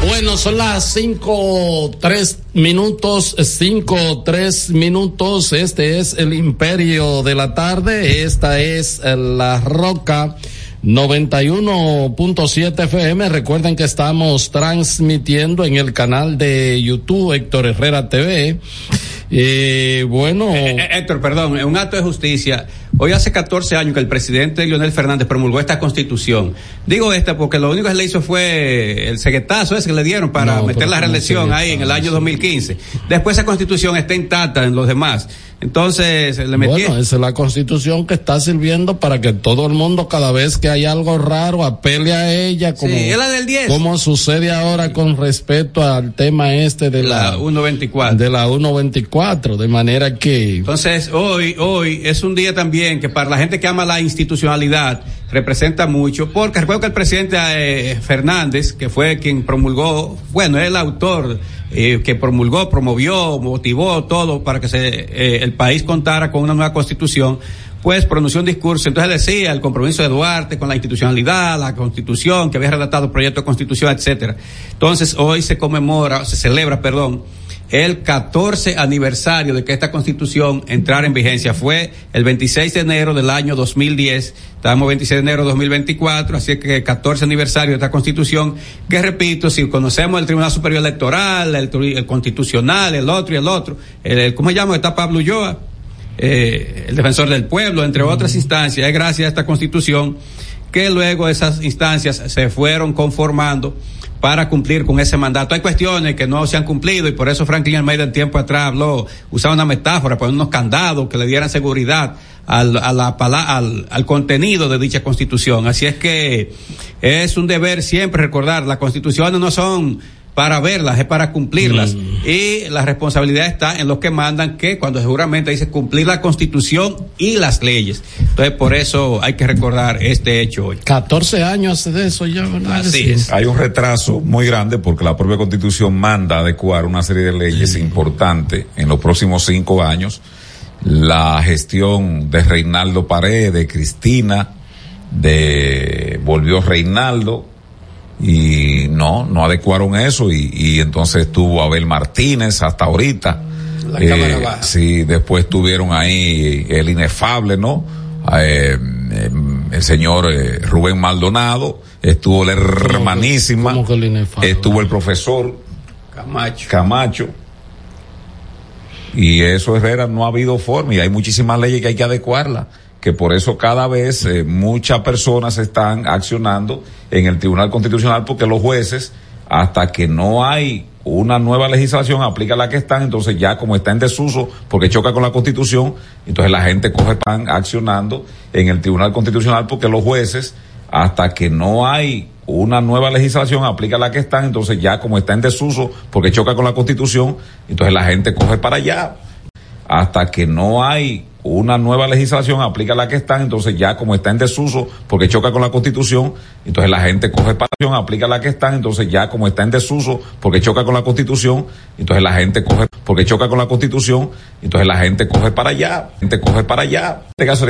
Bueno, son las cinco, tres minutos, cinco, tres minutos. Este es el imperio de la tarde. Esta es eh, la roca 91.7 FM. Recuerden que estamos transmitiendo en el canal de YouTube Héctor Herrera TV. Eh, bueno. Eh, eh, Héctor, perdón, un acto de justicia. Hoy hace 14 años que el presidente Leonel Fernández promulgó esta constitución. Digo esta porque lo único que le hizo fue el ceguetazo ese que le dieron para No, meter la ¿cómo reelección ahí en el año 2015. Después esa constitución está intacta en los demás. Entonces, le metí. Bueno, esa es la constitución que está sirviendo para que todo el mundo, cada vez que hay algo raro, apele a ella, como, Sí, es la del 10. como sucede ahora con respecto al tema este de la, La 124. de la 124, de manera que Entonces, hoy, hoy es un día también que para la gente que ama la institucionalidad representa mucho, porque recuerdo que el presidente eh, Fernández, que fue quien promulgó, bueno, es el autor eh, que promulgó, promovió, motivó todo para que se, eh, el país contara con una nueva constitución, pues pronunció un discurso, entonces decía el compromiso de Duarte con la institucionalidad, la constitución, que había redactado proyecto de constitución, etcétera. Entonces, hoy se conmemora, se celebra, perdón, el 14 aniversario de que esta constitución entrara en vigencia. Fue el 26 de enero del año 2010. Estamos 26 de enero de 2024, así que 14 aniversario de esta constitución, que repito, si conocemos el Tribunal Superior Electoral, el, el Constitucional, el otro y el otro, el, el- ¿cómo se llama? Está Pablo Ulloa, eh, el defensor del pueblo, entre otras instancias, es gracias a esta constitución que luego esas instancias se fueron conformando para cumplir con ese mandato. Hay cuestiones que no se han cumplido y por eso Franklin Almeida el tiempo atrás habló, usaba una metáfora, poner unos candados que le dieran seguridad al, a la, al, al contenido de dicha constitución. Así es que es un deber siempre recordar, las constituciones no son para verlas, es para cumplirlas. Mm. Y la responsabilidad está en los que mandan que cuando seguramente dice cumplir la constitución y las leyes. Entonces, por eso hay que recordar este hecho hoy. 14 años de eso ya, ¿verdad? Así es. Hay un retraso muy grande porque la propia constitución manda adecuar una serie de leyes importantes en los próximos cinco años. La gestión de Reinaldo Paredes, de Cristina, de volvió Reinaldo, y no, no adecuaron eso y, y entonces estuvo Abel Martínez hasta ahorita. La cámara eh, baja. Sí, después tuvieron ahí el inefable, ¿no? Eh, el señor eh, Rubén Maldonado, estuvo la hermanísima, ¿Cómo que el inefable? estuvo el profesor Camacho. Camacho. Y eso Herrera no ha habido forma y hay muchísimas leyes que hay que adecuarlas que por eso cada vez eh, muchas personas están accionando en el Tribunal Constitucional porque los jueces, hasta que no hay una nueva legislación, aplica la que están, entonces ya como está en desuso porque choca con la Constitución, entonces la gente coge, están accionando en el Tribunal Constitucional porque los jueces, hasta que no hay una nueva legislación, aplica la que están, entonces ya como está en desuso porque choca con la Constitución, entonces la gente coge para allá. Hasta que no hay una nueva legislación, aplica la que están, entonces ya como está en desuso, porque choca con la constitución, entonces la gente coge para aplica la que están, entonces ya como está en desuso, porque choca con la constitución, entonces la gente coge, porque choca con la constitución, entonces la gente coge para allá, gente coge para allá.